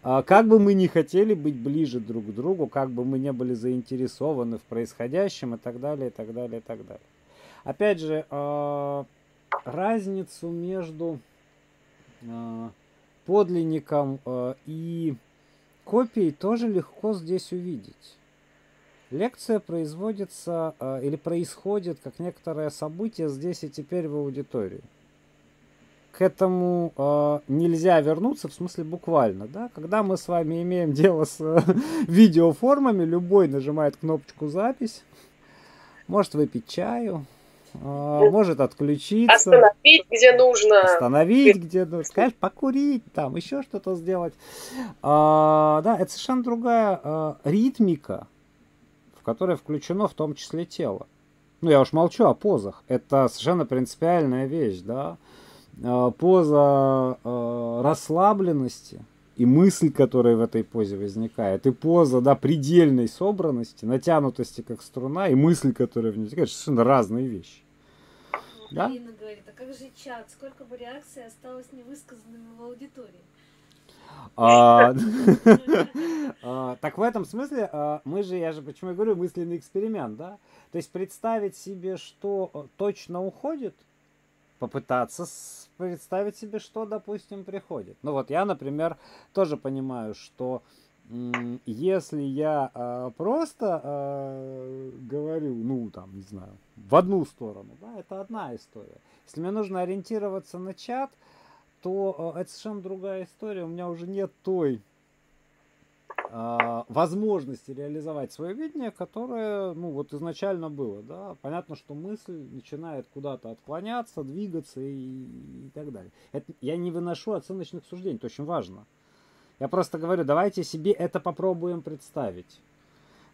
А, как бы мы не хотели быть ближе друг к другу, как бы мы не были заинтересованы в происходящем и так далее, и так далее, и так далее. Опять же, а, разницу между а, подлинником и копией тоже легко здесь увидеть. Лекция производится или происходит как некоторое событие здесь и теперь в аудитории к этому э, нельзя вернуться, в смысле буквально, да, когда мы с вами имеем дело с э, видеоформами, любой нажимает кнопочку запись, может выпить чаю, э, может отключиться. Остановить, где нужно. Остановить, где нужно, сказать, покурить, там, еще что-то сделать. А, да, это совершенно другая а, ритмика, в которой включено в том числе тело. Ну, я уж молчу о позах. Это совершенно принципиальная вещь, да. Э, поза э, расслабленности и мысль, которая в этой позе возникает, и поза, да, предельной собранности, натянутости как струна, и мысль, которая в ней возникает, совершенно разные вещи. Да? Ирина говорит, а как же чат? Сколько бы реакций осталось невысказанными в аудитории? А, а, так в этом смысле а, мы же, я же почему я говорю, мысленный эксперимент, да? То есть представить себе, что э, точно уходит, попытаться представить себе, что, допустим, приходит. Ну вот я, например, тоже понимаю, что если я э, просто э, говорю, ну там, не знаю, в одну сторону, да, это одна история. Если мне нужно ориентироваться на чат, то э, это совершенно другая история. У меня уже нет той э, возможности реализовать свое видение, которое, ну, вот изначально было, да. Понятно, что мысль начинает куда-то отклоняться, двигаться и, и так далее. Это, я не выношу оценочных суждений, это очень важно. Я просто говорю, давайте себе это попробуем представить.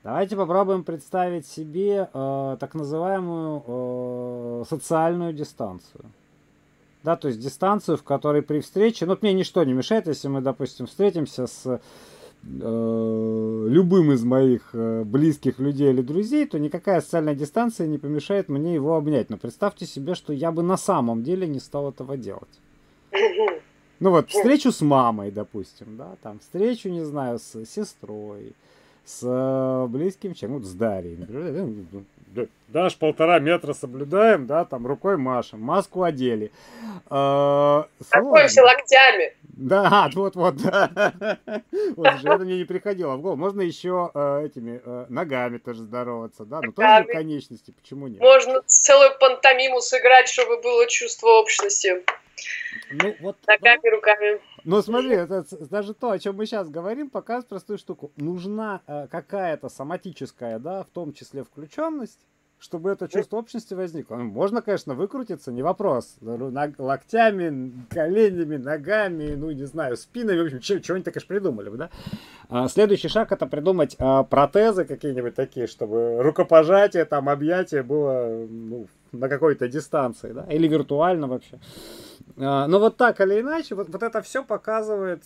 Давайте попробуем представить себе э, так называемую э, социальную дистанцию. Да, то есть дистанцию, в которой при встрече, ну, мне ничто не мешает, если мы, допустим, встретимся с э, любым из моих э, близких людей или друзей, то никакая социальная дистанция не помешает мне его обнять. Но представьте себе, что я бы на самом деле не стал этого делать. Ну вот, встречу с мамой, допустим, да, там, встречу, не знаю, с сестрой, с э, близким чем, вот с Дарьей, Даш полтора метра соблюдаем, да, там рукой машем, маску одели. Знакомимся локтями. Да, вот, вот, да. Вот же это мне не приходило в голову. Можно еще э, этими э, ногами тоже здороваться, да, но тоже конечности, почему нет? Можно целую пантомиму сыграть, чтобы было чувство общности. Ну, вот, Ногами, да? руками. Ну, смотри, это, даже то, о чем мы сейчас говорим, показывает простую штуку. Нужна э, какая-то соматическая, да, в том числе включенность, чтобы это чувство общности возникло. Ну, можно, конечно, выкрутиться, не вопрос. Локтями, коленями, ногами, ну, не знаю, спинами, в общем, чего-нибудь, конечно, придумали бы, да? А следующий шаг это придумать а, протезы какие-нибудь такие, чтобы рукопожатие, там, объятие было ну, на какой-то дистанции, да, или виртуально вообще. А, но вот так или иначе, вот, вот это все показывает,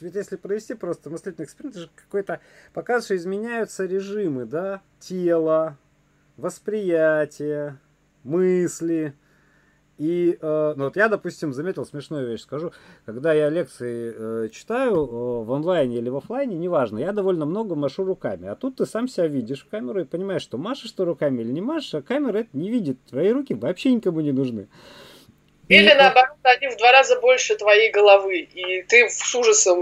если провести просто мыслительный эксперимент, это же какой-то показывает, что изменяются режимы, да, тела, восприятие, мысли. И э, ну вот я, допустим, заметил смешную вещь, скажу, когда я лекции э, читаю э, в онлайне или в офлайне, неважно, я довольно много машу руками. А тут ты сам себя видишь в камеру и понимаешь, что машешь ты руками или не машешь, а камера это не видит. Твои руки вообще никому не нужны. Или наоборот, они в два раза больше твоей головы, и ты с ужасом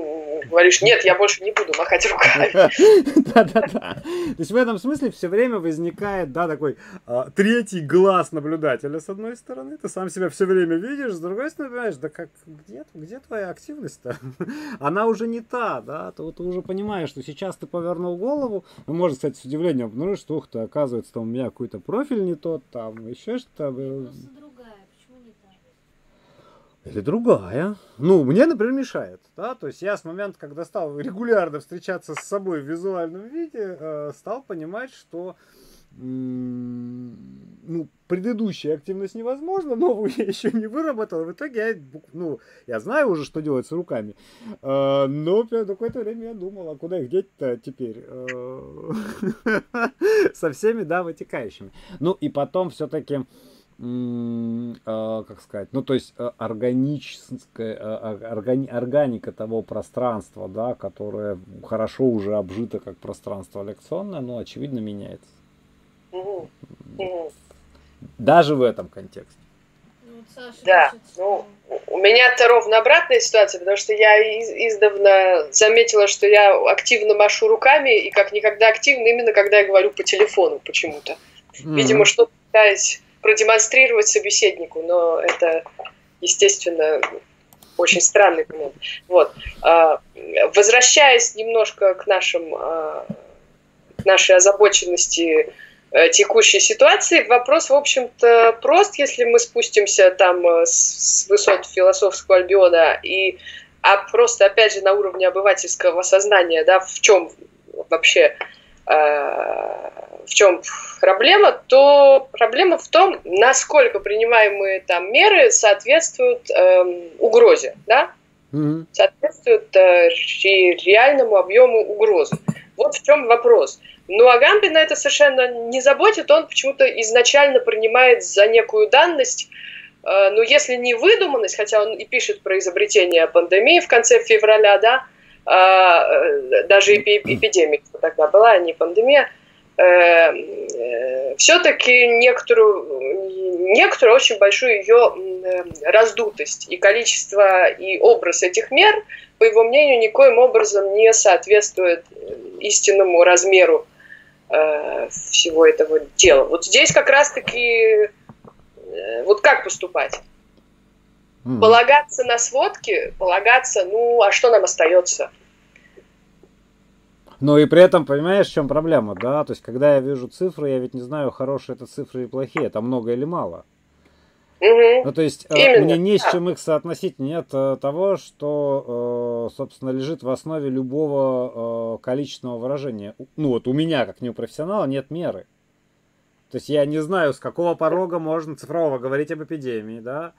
говоришь, нет, я больше не буду махать руками. Да-да-да. То есть в этом смысле все время возникает, да, такой а, третий глаз наблюдателя с одной стороны, ты сам себя все время видишь, с другой стороны, понимаешь, да как, где, где твоя активность-то? Она уже не та, да, ты, ты уже понимаешь, что сейчас ты повернул голову, ну, можно, кстати, с удивлением обнаружить, что, ух ты, оказывается, там у меня какой-то профиль не тот, там, еще что-то или другая. Ну, мне, например, мешает. Да? То есть я с момента, когда стал регулярно встречаться с собой в визуальном виде, э, стал понимать, что ну, предыдущая активность невозможна, новую я еще не выработал. В итоге я, ну, я знаю уже, что делать с руками. Э, но какое-то время я думал, а куда их деть-то теперь? Э, со всеми, да, вытекающими. Ну, и потом все-таки как сказать, ну то есть э, органическая, э, а, органи, органика того пространства, да, которое хорошо уже обжито как пространство лекционное, но очевидно меняется. Даже в этом контексте. Ну, да, ну, у меня-то ровно обратная ситуация, потому что я из, издавна заметила, что я активно машу руками, и как никогда активно, именно когда я говорю по телефону почему-то. Видимо, что-то пытаясь продемонстрировать собеседнику, но это, естественно, очень странный момент. Вот. А, возвращаясь немножко к нашим, а, к нашей озабоченности э, текущей ситуации, вопрос, в общем-то, прост, если мы спустимся там э, с высот философского альбиона и а просто, опять же, на уровне обывательского сознания, да, в чем вообще в чем проблема, то проблема в том, насколько принимаемые там меры соответствуют эм, угрозе, да? mm-hmm. соответствует э, реальному объему угрозы. Вот в чем вопрос. Ну, а Гамбина это совершенно не заботит, он почему-то изначально принимает за некую данность, э, ну, если не выдуманность, хотя он и пишет про изобретение пандемии в конце февраля, да, э, даже эпидемия тогда была, а не пандемия, э, э, все-таки некоторую, некоторую очень большую ее э, раздутость и количество и образ этих мер, по его мнению, никоим образом не соответствует истинному размеру э, всего этого дела. Вот здесь как раз-таки э, вот как поступать? Полагаться на сводки, полагаться, ну, а что нам остается? Ну и при этом, понимаешь, в чем проблема, да? То есть, когда я вижу цифры, я ведь не знаю, хорошие это цифры или плохие, это много или мало. Угу. Ну, то есть, э, Именно. мне не с чем их соотносить. Нет э, того, что, э, собственно, лежит в основе любого количественного выражения. Ну, вот у меня, как не у профессионала, нет меры. То есть, я не знаю, с какого порога можно цифрового говорить об эпидемии, да?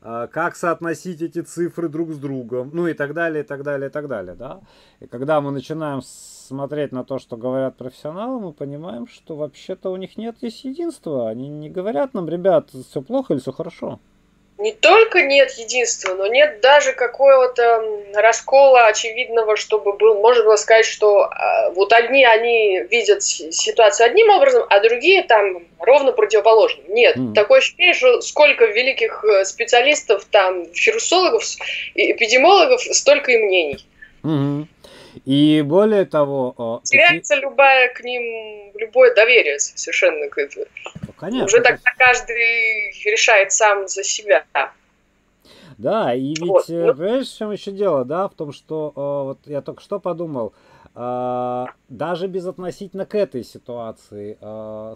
Как соотносить эти цифры друг с другом, ну и так далее, и так далее, и так далее, да. И когда мы начинаем смотреть на то, что говорят профессионалы, мы понимаем, что вообще-то у них нет здесь единства. Они не говорят нам, ребят, все плохо или все хорошо. Не только нет единства, но нет даже какого-то раскола очевидного, чтобы был, можно было сказать, что э, вот одни они видят ситуацию одним образом, а другие там ровно противоположным. Нет, mm. такое ощущение, что сколько великих э, специалистов, там, вирусологов, эпидемиологов, столько и мнений. Mm-hmm. И более того... Теряется такие... любая к ним, любое доверие совершенно. Ну, конечно. Уже тогда каждый решает сам за себя. Да, и ведь, вот. Э, ну понимаешь, в чем еще дело, да, в том, что вот я только что подумал, даже безотносительно к этой ситуации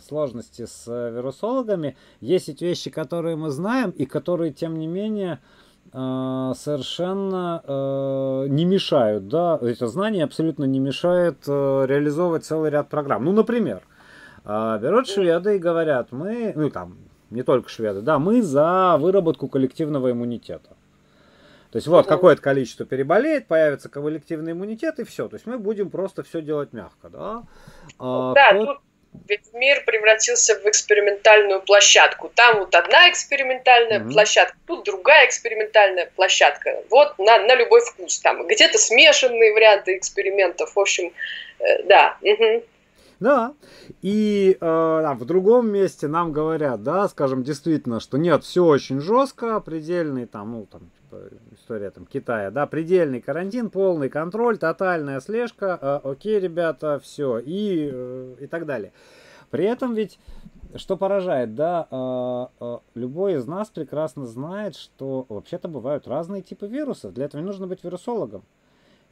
сложности с вирусологами, есть ведь вещи, которые мы знаем и которые, тем не менее, а, совершенно э, не мешают, да, это знание абсолютно не мешает э, реализовывать целый ряд программ. Ну, например, э, берут шведы и говорят, мы, ну там, не только шведы, да, мы за выработку коллективного иммунитета. То есть вот какое-то количество переболеет, появится коллективный иммунитет и все. То есть мы будем просто все делать мягко, да. А, да, кто... тут ведь мир превратился в экспериментальную площадку. Там вот одна экспериментальная mm-hmm. площадка, тут другая экспериментальная площадка. Вот на, на любой вкус. Там где-то смешанные варианты экспериментов. В общем, э, да. Угу. Да. И э, в другом месте нам говорят, да, скажем, действительно, что нет, все очень жестко, предельный там, ну, там, типа, история там Китая, да, предельный карантин, полный контроль, тотальная слежка, э, окей, ребята, все, и, э, и так далее. При этом ведь, что поражает, да, э, э, любой из нас прекрасно знает, что вообще-то бывают разные типы вирусов, для этого не нужно быть вирусологом.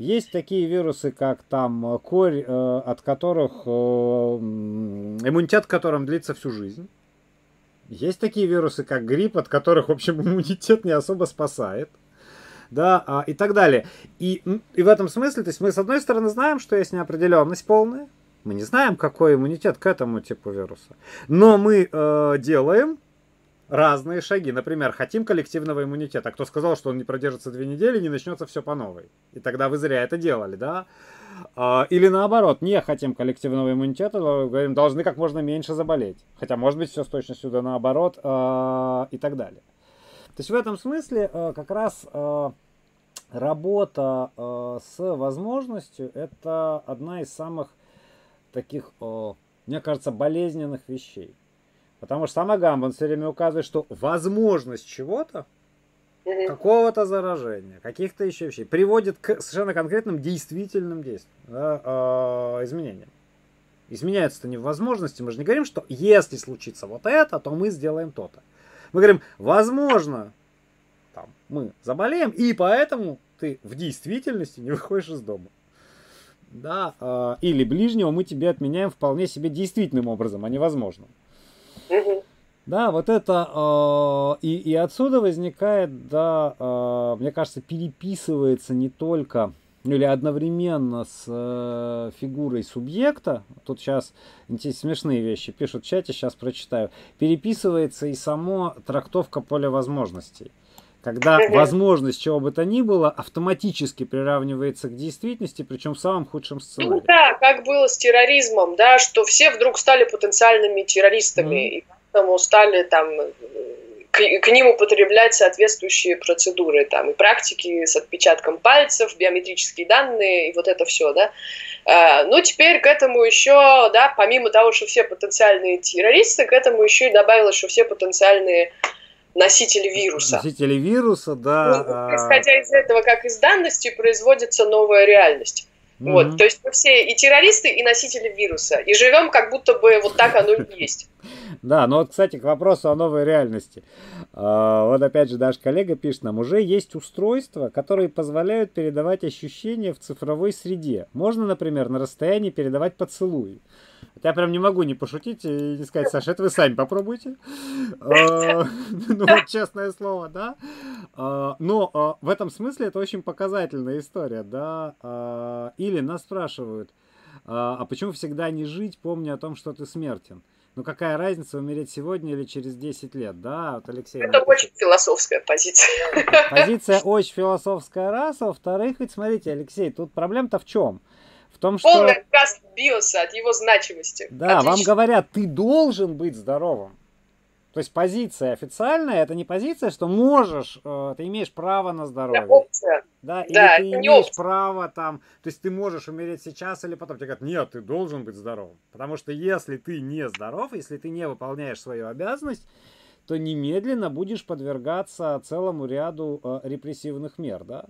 Есть такие вирусы, как там корь, э, от которых э, иммунитет которым длится всю жизнь. Есть такие вирусы, как грипп, от которых, в общем, иммунитет не особо спасает. Да, а, и так далее. И, и в этом смысле, то есть мы с одной стороны знаем, что есть неопределенность полная, мы не знаем, какой иммунитет к этому типу вируса, но мы э, делаем разные шаги. Например, хотим коллективного иммунитета. Кто сказал, что он не продержится две недели, не начнется все по новой. И тогда вы зря это делали, да? А, или наоборот, не хотим коллективного иммунитета, говорим, должны как можно меньше заболеть. Хотя, может быть, все с точностью да наоборот а, и так далее. То есть в этом смысле а, как раз работа с возможностью это одна из самых таких, мне кажется, болезненных вещей. Потому что сама Гамбан все время указывает, что возможность чего-то, угу. какого-то заражения, каких-то еще вещей, приводит к совершенно конкретным действительным действиям, да, э, изменениям. Изменяется-то не в возможности. Мы же не говорим, что если случится вот это, то мы сделаем то-то. Мы говорим, возможно, там, мы заболеем, и поэтому ты в действительности не выходишь из дома. Да, э, или ближнего мы тебе отменяем вполне себе действительным образом, а не Да, вот это э, и, и отсюда возникает, да, э, мне кажется, переписывается не только ну, или одновременно с э, фигурой субъекта, тут сейчас смешные вещи пишут в чате, сейчас прочитаю, переписывается и само трактовка поля возможностей. Когда возможность чего бы то ни было автоматически приравнивается к действительности, причем в самом худшем ну сценарии. Ну да, как было с терроризмом, да, что все вдруг стали потенциальными террористами, mm-hmm. и поэтому стали там к, к ним употреблять соответствующие процедуры, там, и практики с отпечатком пальцев, биометрические данные, и вот это все, да. А, ну, теперь к этому еще, да, помимо того, что все потенциальные террористы, к этому еще и добавилось, что все потенциальные носители вируса. Носители вируса, да. Ну, а исходя из этого, как из данности, производится новая реальность. Mm-hmm. Вот, то есть мы все и террористы, и носители вируса, и живем как будто бы вот так оно и есть. Да, ну вот, кстати, к вопросу о новой реальности. А, вот опять же, наш коллега пишет нам, уже есть устройства, которые позволяют передавать ощущения в цифровой среде. Можно, например, на расстоянии передавать поцелуи. Я прям не могу не пошутить и не сказать, Саша, это вы сами попробуйте. А, ну, вот честное слово, да. А, но а, в этом смысле это очень показательная история, да. Или нас спрашивают, а почему всегда не жить, помня о том, что ты смертен? Ну какая разница, умереть сегодня или через 10 лет, да, вот Алексей. Это очень философская позиция. Позиция очень философская раз, а во-вторых, ведь смотрите, Алексей, тут проблема-то в чем? Том, что... Полный отказ биоса от его значимости. Да, Отлично. вам говорят, ты должен быть здоровым. То есть позиция официальная, это не позиция, что можешь, э, ты имеешь право на здоровье. Опция. Да, или да, ты имеешь опция. право там, то есть ты можешь умереть сейчас или потом. Тебе говорят, нет, ты должен быть здоровым. Потому что если ты не здоров, если ты не выполняешь свою обязанность, то немедленно будешь подвергаться целому ряду э, репрессивных мер, да?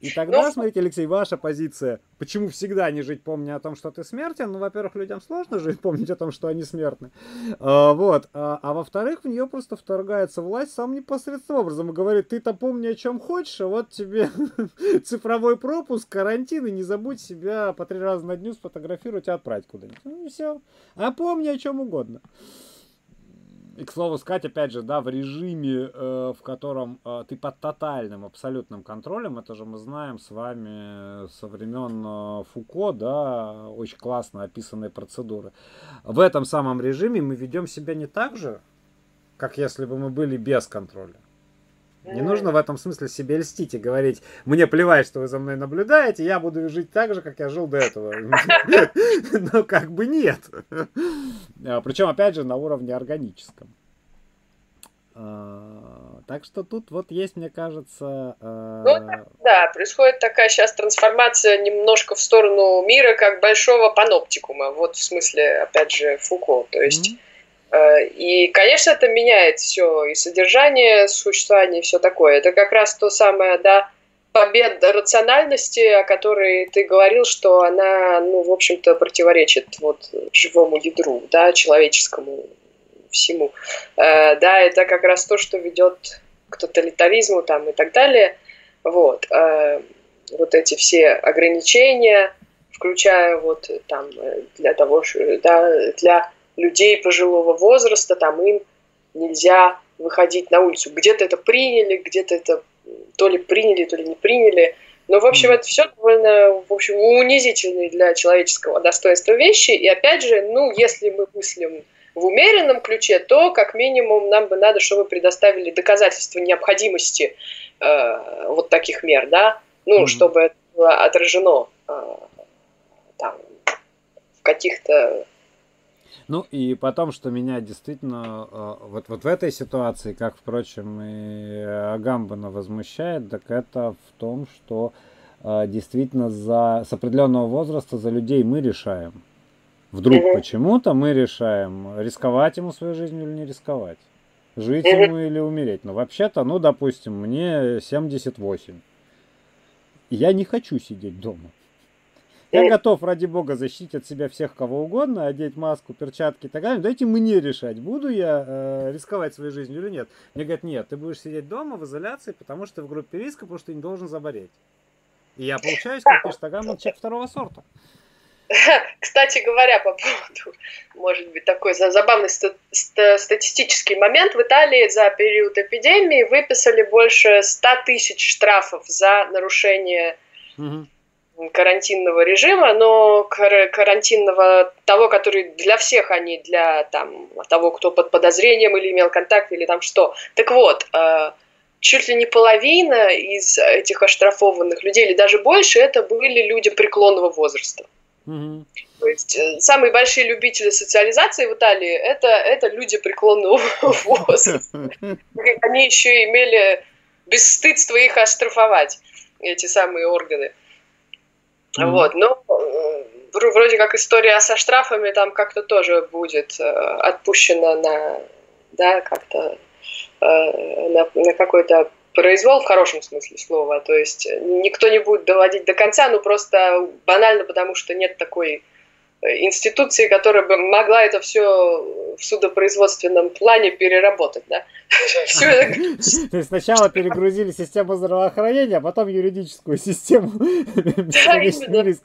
И тогда, ну, смотрите, Алексей, ваша позиция, почему всегда не жить, помня о том, что ты смертен? Ну, во-первых, людям сложно жить, помнить о том, что они смертны. А, вот. А, а во-вторых, в нее просто вторгается власть самым непосредственным образом и говорит, ты-то помни о чем хочешь, а вот тебе цифровой пропуск, карантин, и не забудь себя по три раза на дню сфотографировать и отправить куда-нибудь. Ну, и все. А помни о чем угодно. И, к слову сказать, опять же, да, в режиме, э, в котором э, ты под тотальным, абсолютным контролем, это же мы знаем с вами со времен э, Фуко, да, очень классно описанные процедуры. В этом самом режиме мы ведем себя не так же, как если бы мы были без контроля. Не нужно в этом смысле себе льстить и говорить, мне плевать, что вы за мной наблюдаете, я буду жить так же, как я жил до этого. Но как бы нет. А, Причем, опять же, на уровне органическом. А, так что тут вот есть, мне кажется... А, ну, да, происходит такая сейчас трансформация немножко в сторону мира как большого паноптикума. Вот в смысле, опять же, Фуко. То есть... Mm-hmm и, конечно, это меняет все, и содержание существования, и все такое. Это как раз то самое, да, победа рациональности, о которой ты говорил, что она, ну, в общем-то, противоречит вот живому ядру, да, человеческому всему. Э, да, это как раз то, что ведет к тоталитаризму там и так далее. Вот. Э, вот эти все ограничения, включая вот там для того, да, для людей пожилого возраста, там им нельзя выходить на улицу. Где-то это приняли, где-то это то ли приняли, то ли не приняли. Но, в общем, это все довольно, в общем, унизительные для человеческого достоинства вещи. И опять же, ну, если мы мыслим в умеренном ключе, то как минимум нам бы надо, чтобы предоставили доказательства необходимости э, вот таких мер, да, ну, mm-hmm. чтобы это было отражено э, там, в каких-то ну и потом, что меня действительно э, вот, вот в этой ситуации, как, впрочем, и Агамбана возмущает, так это в том, что э, действительно за, с определенного возраста за людей мы решаем. Вдруг почему-то мы решаем, рисковать ему свою жизнь или не рисковать. Жить ему или умереть. Но вообще-то, ну, допустим, мне 78. Я не хочу сидеть дома. Я готов, ради бога, защитить от себя всех кого угодно, одеть маску, перчатки и так далее. Дайте мне решать, буду я э, рисковать своей жизнью или нет. Мне говорят, нет, ты будешь сидеть дома в изоляции, потому что ты в группе риска, потому что ты не должен заболеть. И я получаюсь, как пишет Агамон, человек второго сорта. Кстати говоря, по поводу, может быть, такой забавный статистический момент, в Италии за период эпидемии выписали больше 100 тысяч штрафов за нарушение угу карантинного режима, но карантинного того, который для всех, а не для там, того, кто под подозрением или имел контакт, или там что. Так вот, 4,5 чуть ли не половина из этих оштрафованных людей, или даже больше, это были люди преклонного возраста. Mm-hmm. То есть э, самые большие любители социализации в Италии это, это люди преклонного возраста. Они еще имели бесстыдство их оштрафовать, эти самые органы. Mm-hmm. Вот, но э, вроде как история со штрафами там как-то тоже будет э, отпущена на, да, как-то на, на какой-то произвол в хорошем смысле слова. То есть никто не будет доводить до конца, ну просто банально, потому что нет такой э, институции, которая бы могла это все в судопроизводственном плане переработать, да. То есть сначала перегрузили систему здравоохранения, а потом юридическую систему. Да, именно.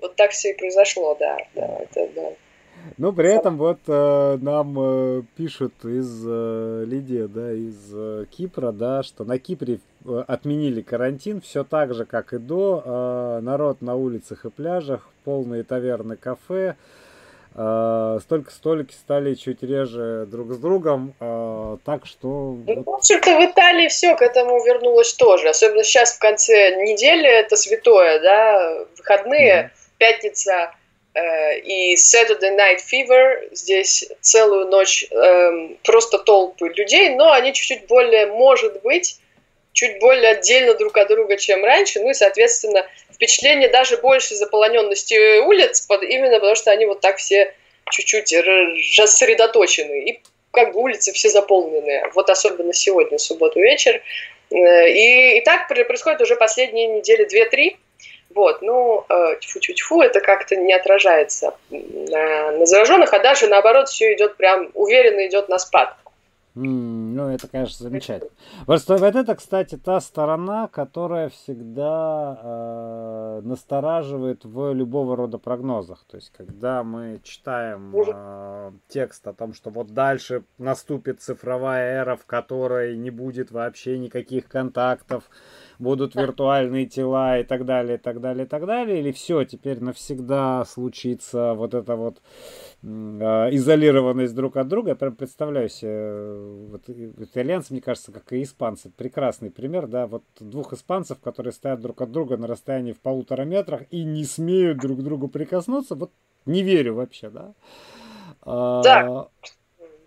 Вот так все и произошло, да. Да, да. Ну, при этом вот э, нам э, пишут из э, Лидия, да, из э, Кипра, да, что на Кипре э, отменили карантин, все так же, как и до. Э, народ на улицах и пляжах, полные таверны, кафе. Э, столько столики стали чуть реже друг с другом, э, так что... Ну, в общем-то, в Италии все к этому вернулось тоже. Особенно сейчас в конце недели, это святое, да, выходные, mm-hmm. пятница, и Saturday Night Fever, здесь целую ночь э, просто толпы людей, но они чуть-чуть более, может быть, чуть более отдельно друг от друга, чем раньше, ну и, соответственно, впечатление даже больше заполоненности улиц, именно потому что они вот так все чуть-чуть рассредоточены, и как бы улицы все заполненные, вот особенно сегодня, субботу вечер. Э, и, и так происходит уже последние недели две-три, вот, ну, э, тьфу-тьфу-тьфу, это как-то не отражается на, на зараженных, а даже наоборот все идет прям уверенно идет на спад. Mm, ну, это, конечно, замечательно. Вот, вот это, кстати, та сторона, которая всегда э, настораживает в любого рода прогнозах. То есть, когда мы читаем э, текст о том, что вот дальше наступит цифровая эра, в которой не будет вообще никаких контактов, будут виртуальные тела и так далее, и так далее, и так далее, или все, теперь навсегда случится вот эта вот э, изолированность друг от друга. Я прям представляю себе, э, вот, итальянцы, мне кажется, как и испанцы, прекрасный пример, да, вот двух испанцев, которые стоят друг от друга на расстоянии в полутора метрах и не смеют друг к другу прикоснуться, вот не верю вообще, да. А, да.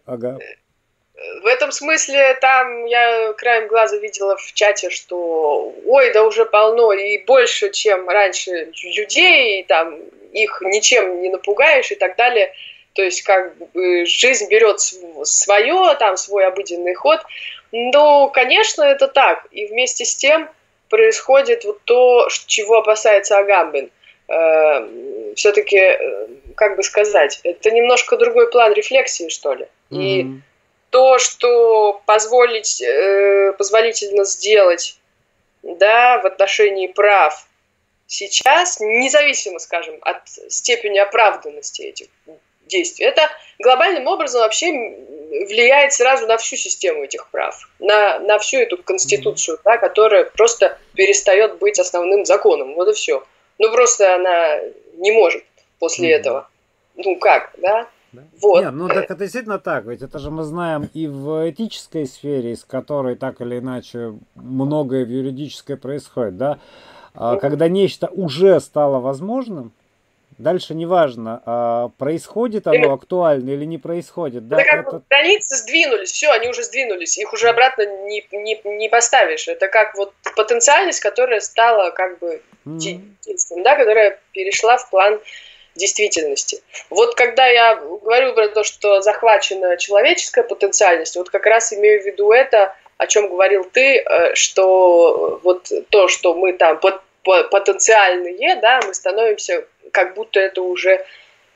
Ага в этом смысле там я краем глаза видела в чате, что ой, да уже полно и больше, чем раньше людей, и там их ничем не напугаешь и так далее. То есть как бы жизнь берет свое, там свой обыденный ход. Но, конечно, это так. И вместе с тем происходит вот то, чего опасается Агамбин. Э, Все-таки, э, как бы сказать, это немножко другой план рефлексии, что ли. Mm-hmm. То, что позволить, э, позволительно сделать да, в отношении прав сейчас, независимо, скажем, от степени оправданности этих действий, это глобальным образом вообще влияет сразу на всю систему этих прав, на, на всю эту конституцию, да, которая просто перестает быть основным законом. Вот и все. Ну просто она не может после mm-hmm. этого. Ну как, да? Да? Вот. Нет, ну так это действительно так, ведь это же мы знаем и в этической сфере, из которой так или иначе многое в юридической происходит, да, а, когда нечто уже стало возможным, дальше неважно, а, происходит оно актуально или не происходит. Да, это как это... границы сдвинулись, все, они уже сдвинулись, их уже обратно не, не, не поставишь. Это как вот потенциальность, которая стала как бы mm-hmm. да, которая перешла в план действительности. Вот когда я говорю про то, что захвачена человеческая потенциальность, вот как раз имею в виду это, о чем говорил ты, э, что вот то, что мы там потенциальные, да, мы становимся, как будто это уже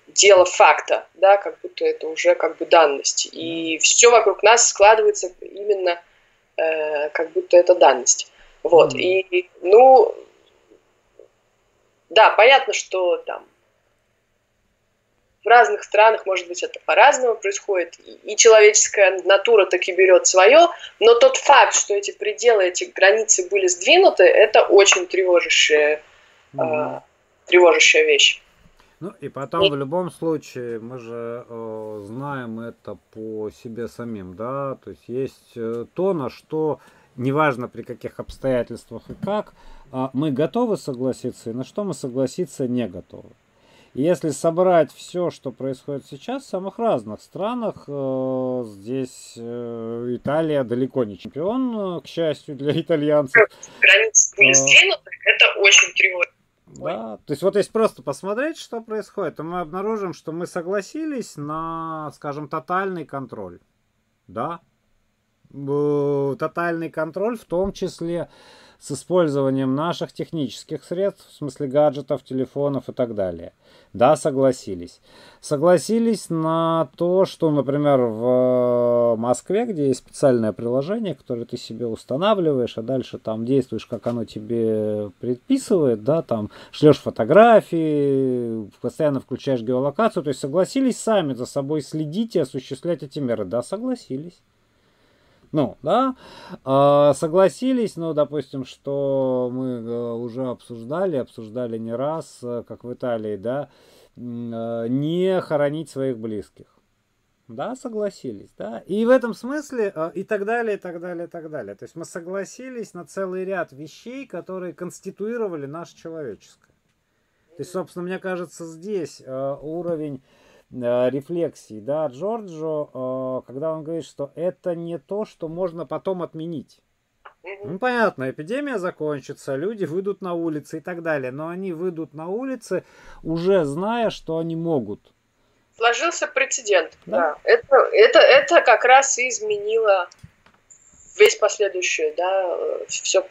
дело факта, да, как будто это уже как бы данность. И все вокруг нас складывается именно э, как будто это данность. Вот. Mm-hmm. И, ну, да, понятно, что там в разных странах, может быть, это по-разному происходит, и человеческая натура таки берет свое, но тот факт, что эти пределы, эти границы были сдвинуты, это очень тревожащая, mm-hmm. э, тревожащая вещь. Ну и потом в любом случае мы же э, знаем это по себе самим, да, то есть есть э, то, на что неважно при каких обстоятельствах и как, э, мы готовы согласиться и на что мы согласиться не готовы. Если собрать все, что происходит сейчас в самых разных странах, э, здесь э, Италия далеко не чемпион, э, к счастью для итальянцев. Границы не сдвинуты, это очень тревожно. Да, то есть вот если просто посмотреть, что происходит, то мы обнаружим, что мы согласились на, скажем, тотальный контроль. Да, тотальный контроль, в том числе с использованием наших технических средств, в смысле гаджетов, телефонов и так далее. Да, согласились. Согласились на то, что, например, в Москве, где есть специальное приложение, которое ты себе устанавливаешь, а дальше там действуешь, как оно тебе предписывает, да, там шлешь фотографии, постоянно включаешь геолокацию, то есть согласились сами за собой следить и осуществлять эти меры. Да, согласились. Ну, да, а, согласились, ну, допустим, что мы э, уже обсуждали, обсуждали не раз, э, как в Италии, да, э, не хоронить своих близких. Да, согласились, да. И в этом смысле и так далее, и так далее, и так далее. То есть мы согласились на целый ряд вещей, которые конституировали наше человеческое. То есть, собственно, мне кажется, здесь уровень Э, рефлексии, да, Джорджо, э, когда он говорит, что это не то, что можно потом отменить. Ну, понятно, эпидемия закончится, люди выйдут на улицы и так далее, но они выйдут на улицы, уже зная, что они могут. Сложился прецедент, да. да. Это, это, это как раз и изменило весь последующее, да, э, все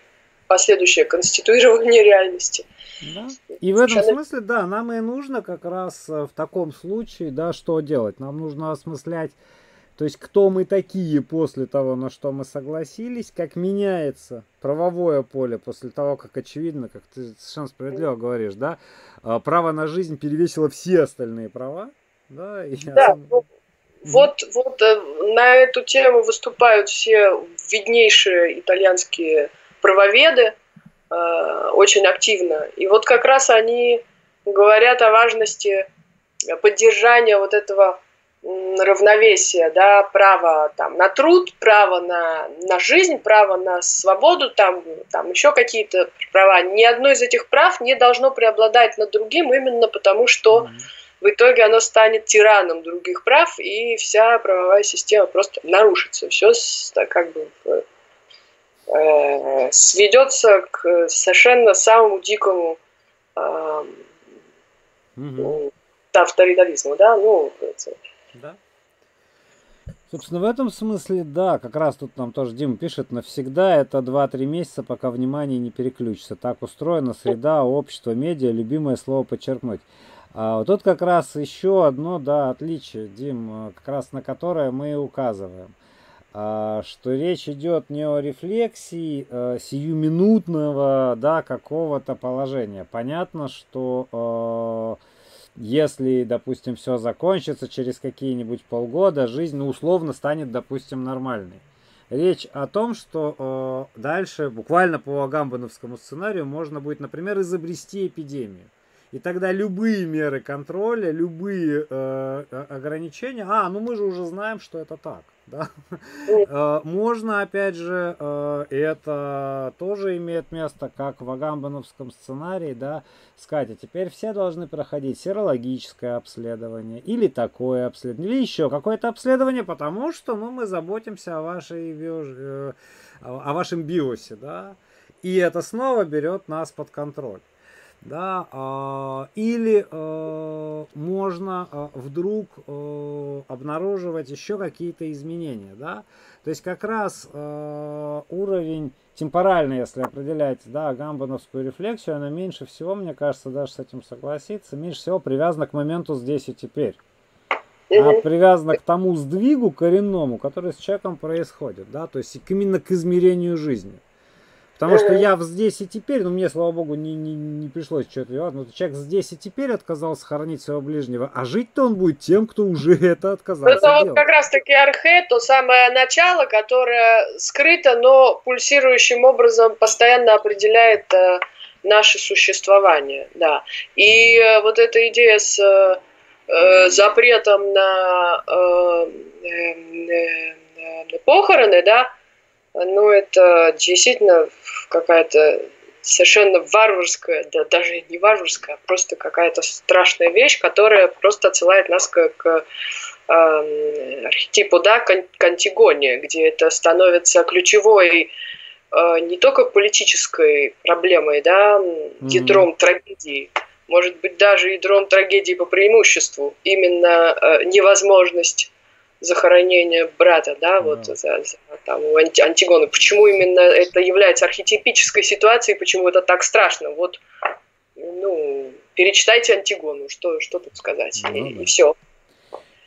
последующее конституирование реальности. Да. И в этом смысле, да, нам и нужно как раз э, в таком случае, да, что делать? Нам нужно осмыслять, то есть кто мы такие после того, на что мы согласились, как меняется правовое поле после того, как очевидно, как ты совершенно справедливо говоришь, да, а, право на жизнь перевесило все остальные права, да, и да, особ... ну, вот, вот э, на эту тему выступают все виднейшие итальянские правоведы, очень активно. И вот как раз они говорят о важности поддержания вот этого равновесия, да, право там, на труд, право на, на жизнь, право на свободу, там, там еще какие-то права. Ни одно из этих прав не должно преобладать над другим именно потому, что в итоге оно станет тираном других прав, и вся правовая система просто нарушится. Все как бы э, сведется к совершенно самому дикому э, угу. авторитаризму, да, ну, это... да. Собственно, в этом смысле, да, как раз тут нам тоже Дима пишет, навсегда это 2-3 месяца, пока внимание не переключится. Так устроена среда, общество, медиа, любимое слово подчеркнуть. А вот тут как раз еще одно, да, отличие, Дим, как раз на которое мы указываем. А, что речь идет не о рефлексии э, сиюминутного да, какого-то положения. Понятно, что э, если, допустим, все закончится через какие-нибудь полгода, жизнь ну, условно станет, допустим, нормальной. Речь о том, что э, дальше, буквально по гамбановскому сценарию, можно будет, например, изобрести эпидемию. И тогда любые меры контроля, любые э, ограничения, а, ну мы же уже знаем, что это так. Да? Э, можно, опять же, э, это тоже имеет место, как в Агамбановском сценарии, да, сказать, а теперь все должны проходить серологическое обследование, или такое обследование, или еще какое-то обследование, потому что ну, мы заботимся о, вашей био, э, о вашем биосе, да, и это снова берет нас под контроль да, э, или э, можно э, вдруг обнаруживать еще какие-то изменения, да, то есть как раз уровень темпоральный, если определять, да, гамбановскую рефлексию, она меньше всего, мне кажется, даже с этим согласиться, меньше всего привязана к моменту здесь и теперь. А привязана к тому сдвигу коренному, который с человеком происходит, да, то есть именно к измерению жизни. Потому что я здесь и теперь, ну мне, слава богу, не, не, не пришлось что-то делать. Но человек здесь и теперь отказался хоронить своего ближнего, а жить-то он будет тем, кто уже это отказался Это делать. вот как раз-таки архе, то самое начало, которое скрыто, но пульсирующим образом постоянно определяет э, наше существование, да. И э, вот эта идея с э, запретом на, э, э, на похороны, да, ну это действительно какая-то совершенно варварская, да даже не варварская, а просто какая-то страшная вещь, которая просто отсылает нас к, к э, архетипу, да, к антигоне, где это становится ключевой э, не только политической проблемой, да, ядром mm-hmm. трагедии, может быть, даже ядром трагедии по преимуществу, именно э, невозможность захоронения брата, да, вот mm. за, за, там, у анти, Антигона. Почему именно это является архетипической ситуацией, почему это так страшно? Вот, ну, перечитайте Антигону, что, что тут сказать, ну, и, и все.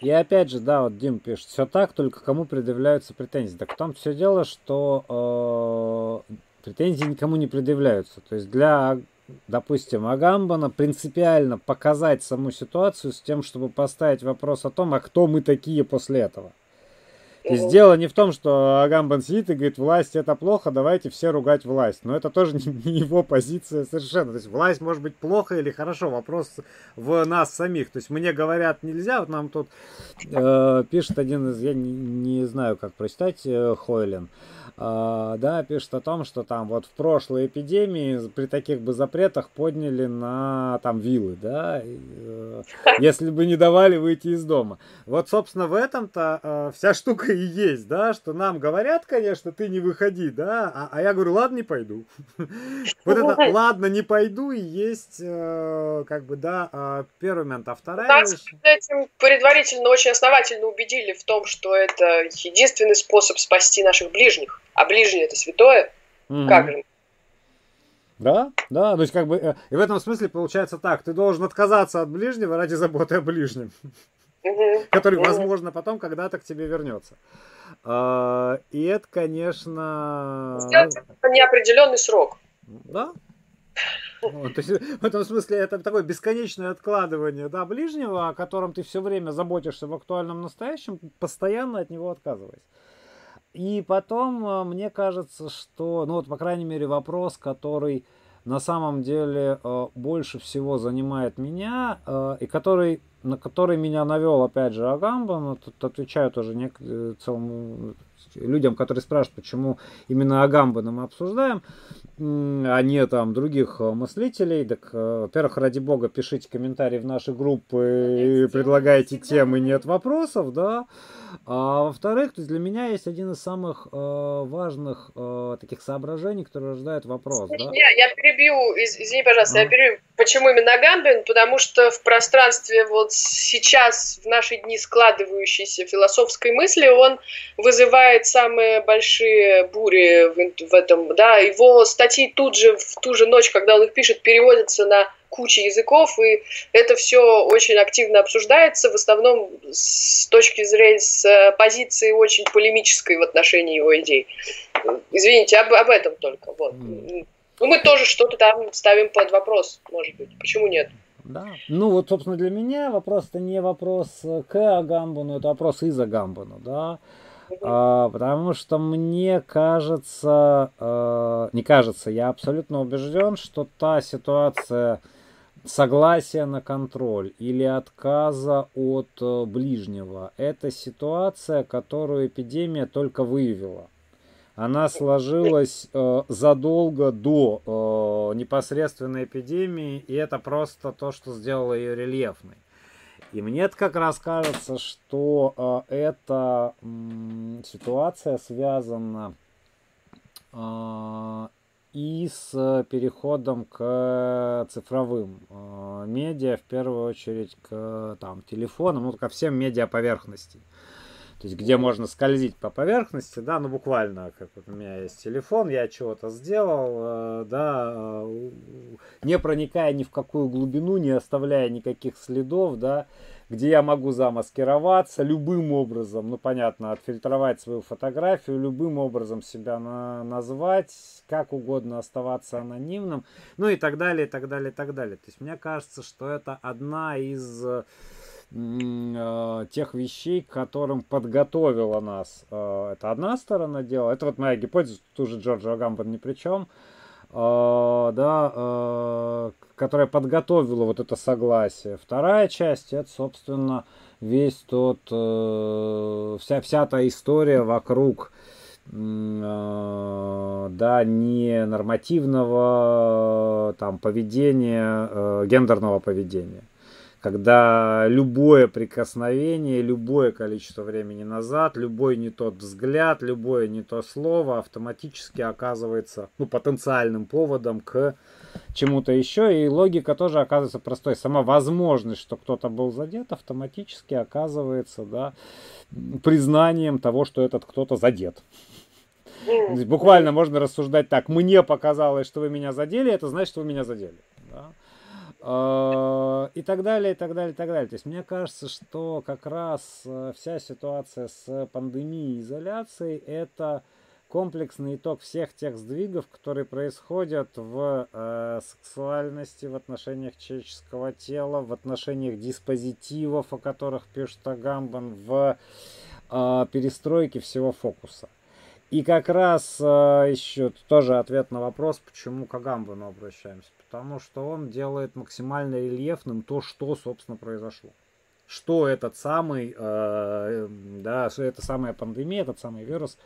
И опять же, да, вот Дим пишет, все так, только кому предъявляются претензии. Так в том все дело, что э, претензии никому не предъявляются. То есть для допустим, Агамбана принципиально показать саму ситуацию с тем, чтобы поставить вопрос о том, а кто мы такие после этого. То есть дело не в том, что Агамбан сидит и говорит, власть это плохо, давайте все ругать власть. Но это тоже не его позиция совершенно. То есть власть может быть плохо или хорошо, вопрос в нас самих. То есть мне говорят нельзя, вот нам тут э, пишет один из, я не, не знаю как прочитать, э, Хойлен. Да, пишет о том, что там вот в прошлой эпидемии при таких бы запретах подняли на там виллы, да, э, если бы не давали выйти из дома. Вот, собственно, в этом-то э, вся штука и есть, да, что нам говорят, конечно, ты не выходи, да, а, а я говорю, ладно, не пойду. Вот это ладно, не пойду и есть, э, как бы, да, а, первый момент. А вторая Нас этим предварительно очень основательно убедили в том, что это единственный способ спасти наших ближних а ближнее это святое, угу. как же? Да, да, то есть как бы, э, и в этом смысле получается так, ты должен отказаться от ближнего ради заботы о ближнем, который, возможно, потом когда-то к тебе вернется. А, и это, конечно... Сделать это неопределенный срок. Да, вот, то есть, в этом смысле это такое бесконечное откладывание да, ближнего, о котором ты все время заботишься в актуальном настоящем, постоянно от него отказываясь. И потом, э, мне кажется, что, ну вот, по крайней мере, вопрос, который на самом деле э, больше всего занимает меня, э, и который, на который меня навел, опять же, Агамба, но тут отвечаю тоже не, целому людям, которые спрашивают, почему именно Агамбана мы обсуждаем, а не там других э, мыслителей. Так, э, во-первых, ради бога, пишите комментарии в наши группы и предлагайте темы, нет вопросов, да. А во-вторых, то есть для меня есть один из самых э, важных э, таких соображений, которые рождает вопрос. Да? Я, я перебью, извини, пожалуйста, а? я перебью. Почему именно Агамбин? Потому что в пространстве вот сейчас, в наши дни складывающейся философской мысли, он вызывает самые большие бури в, в этом, да, его статьи тут же, в ту же ночь, когда он их пишет, переводятся на кучу языков, и это все очень активно обсуждается, в основном с точки зрения, с позиции очень полемической в отношении его идей. Извините, об, об этом только. Вот. Ну, мы тоже что-то там ставим под вопрос, может быть. Почему нет? Да. Ну, вот, собственно, для меня вопрос-то не вопрос к Агамбану, это вопрос из Агамбану, да. А, потому что мне кажется, э, не кажется, я абсолютно убежден, что та ситуация согласия на контроль или отказа от э, ближнего, это ситуация, которую эпидемия только выявила. Она сложилась э, задолго до э, непосредственной эпидемии, и это просто то, что сделало ее рельефной. И мне как раз кажется, что э, эта э, ситуация связана э, и с переходом к цифровым э, медиа, в первую очередь к там, телефонам, ну, ко всем медиа поверхностям. То есть, где можно скользить по поверхности, да, ну буквально, как вот у меня есть телефон, я чего-то сделал, э, да, э, не проникая ни в какую глубину, не оставляя никаких следов, да, где я могу замаскироваться любым образом, ну понятно, отфильтровать свою фотографию, любым образом себя на, назвать, как угодно оставаться анонимным, ну и так далее, и так далее, и так далее. То есть мне кажется, что это одна из Э, тех вещей, к которым подготовила нас. Э, это одна сторона дела. Это вот моя гипотеза, тут же Джорджо Агамбан ни при чем. да, которая подготовила вот это согласие. Вторая часть, это, собственно, весь тот, вся, вся та история вокруг да, не нормативного там поведения, гендерного поведения когда любое прикосновение, любое количество времени назад, любой не тот взгляд, любое не то слово автоматически оказывается ну, потенциальным поводом к чему-то еще. И логика тоже оказывается простой. Сама возможность, что кто-то был задет, автоматически оказывается да, признанием того, что этот кто-то задет. Буквально можно рассуждать так. Мне показалось, что вы меня задели, это значит, что вы меня задели. Да? А, и так далее, и так далее, и так далее. То есть мне кажется, что как раз э, вся ситуация с пандемией и изоляцией это комплексный итог всех тех сдвигов, которые происходят в э, сексуальности, в отношениях человеческого тела, в отношениях диспозитивов, о которых пишет Агамбан, в э, перестройке всего фокуса. И как раз э, еще тоже ответ на вопрос, почему к Агамбану обращаемся потому что он делает максимально рельефным то, что, собственно, произошло. Что этот самый, э, да, что эта самая пандемия, этот самый вирус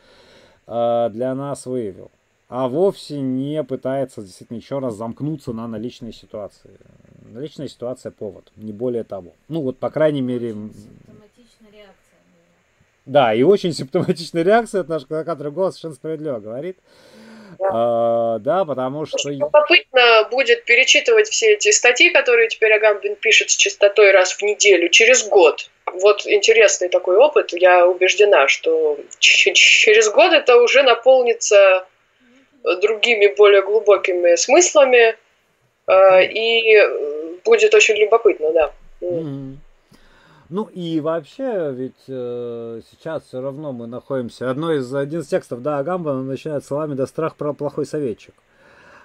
э, для нас выявил. А вовсе не пытается действительно еще раз замкнуться на наличной ситуации. Наличная ситуация повод, не более того. Ну вот, по крайней мере... Да, и очень симптоматичная реакция, это наш который голос совершенно справедливо говорит. А, да, потому что... Любопытно будет перечитывать все эти статьи, которые теперь Агамбин пишет с частотой раз в неделю, через год. Вот интересный такой опыт. Я убеждена, что через год это уже наполнится другими более глубокими смыслами, а, и будет очень любопытно, да. Mm-hmm. Ну и вообще, ведь э, сейчас все равно мы находимся. Одно из один из текстов, да, Агамбана начинает словами да страх про плохой советчик.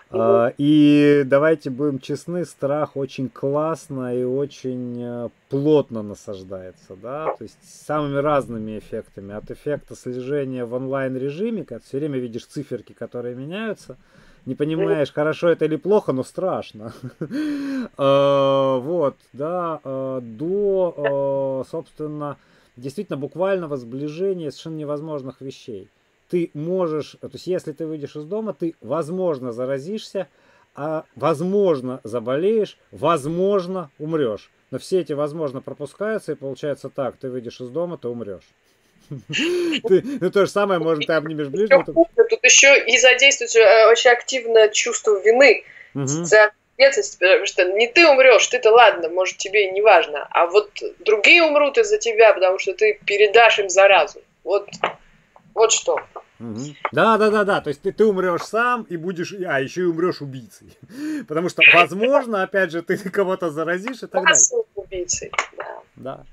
Uh, и давайте будем честны, страх очень классно и очень э, плотно насаждается, да, то есть самыми разными эффектами. От эффекта слежения в онлайн режиме, когда все время видишь циферки, которые меняются, не понимаешь, хорошо это или плохо, но страшно. А, вот, да, а, до, а, собственно, действительно буквального сближения совершенно невозможных вещей. Ты можешь, то есть если ты выйдешь из дома, ты, возможно, заразишься, а возможно заболеешь, возможно умрешь. Но все эти возможно пропускаются, и получается так, ты выйдешь из дома, ты умрешь. Ты, ну, то же самое, может, ты обнимешь ближнего. Тут еще и задействует э, очень активно чувство вины за ответственность, потому что не ты умрешь, ты-то ладно, может, тебе и не важно, а вот другие умрут из-за тебя, потому что ты передашь им заразу. Вот, вот что. Угу. Да, да, да, да. То есть ты, ты умрешь сам и будешь, а еще и умрешь убийцей. Потому что, возможно, опять же, ты кого-то заразишь и так далее. убийцей, да. Да.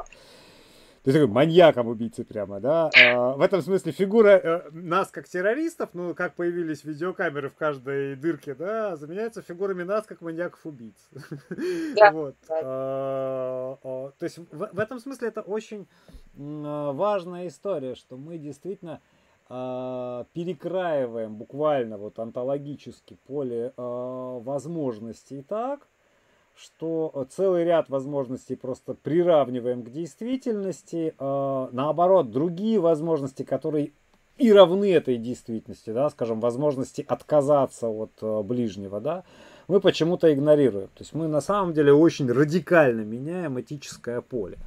То есть такой маньяком убийцы прямо, да. А, в этом смысле фигура э, нас как террористов, ну, как появились видеокамеры в каждой дырке, да, заменяется фигурами нас как маньяков-убийц. Да. Вот. А, а, то есть в, в этом смысле это очень важная история, что мы действительно перекраиваем буквально вот онтологически поле возможностей так, что э, целый ряд возможностей просто приравниваем к действительности, э, наоборот, другие возможности, которые и равны этой действительности, да, скажем, возможности отказаться от э, ближнего, да, мы почему-то игнорируем. То есть мы на самом деле очень радикально меняем этическое поле.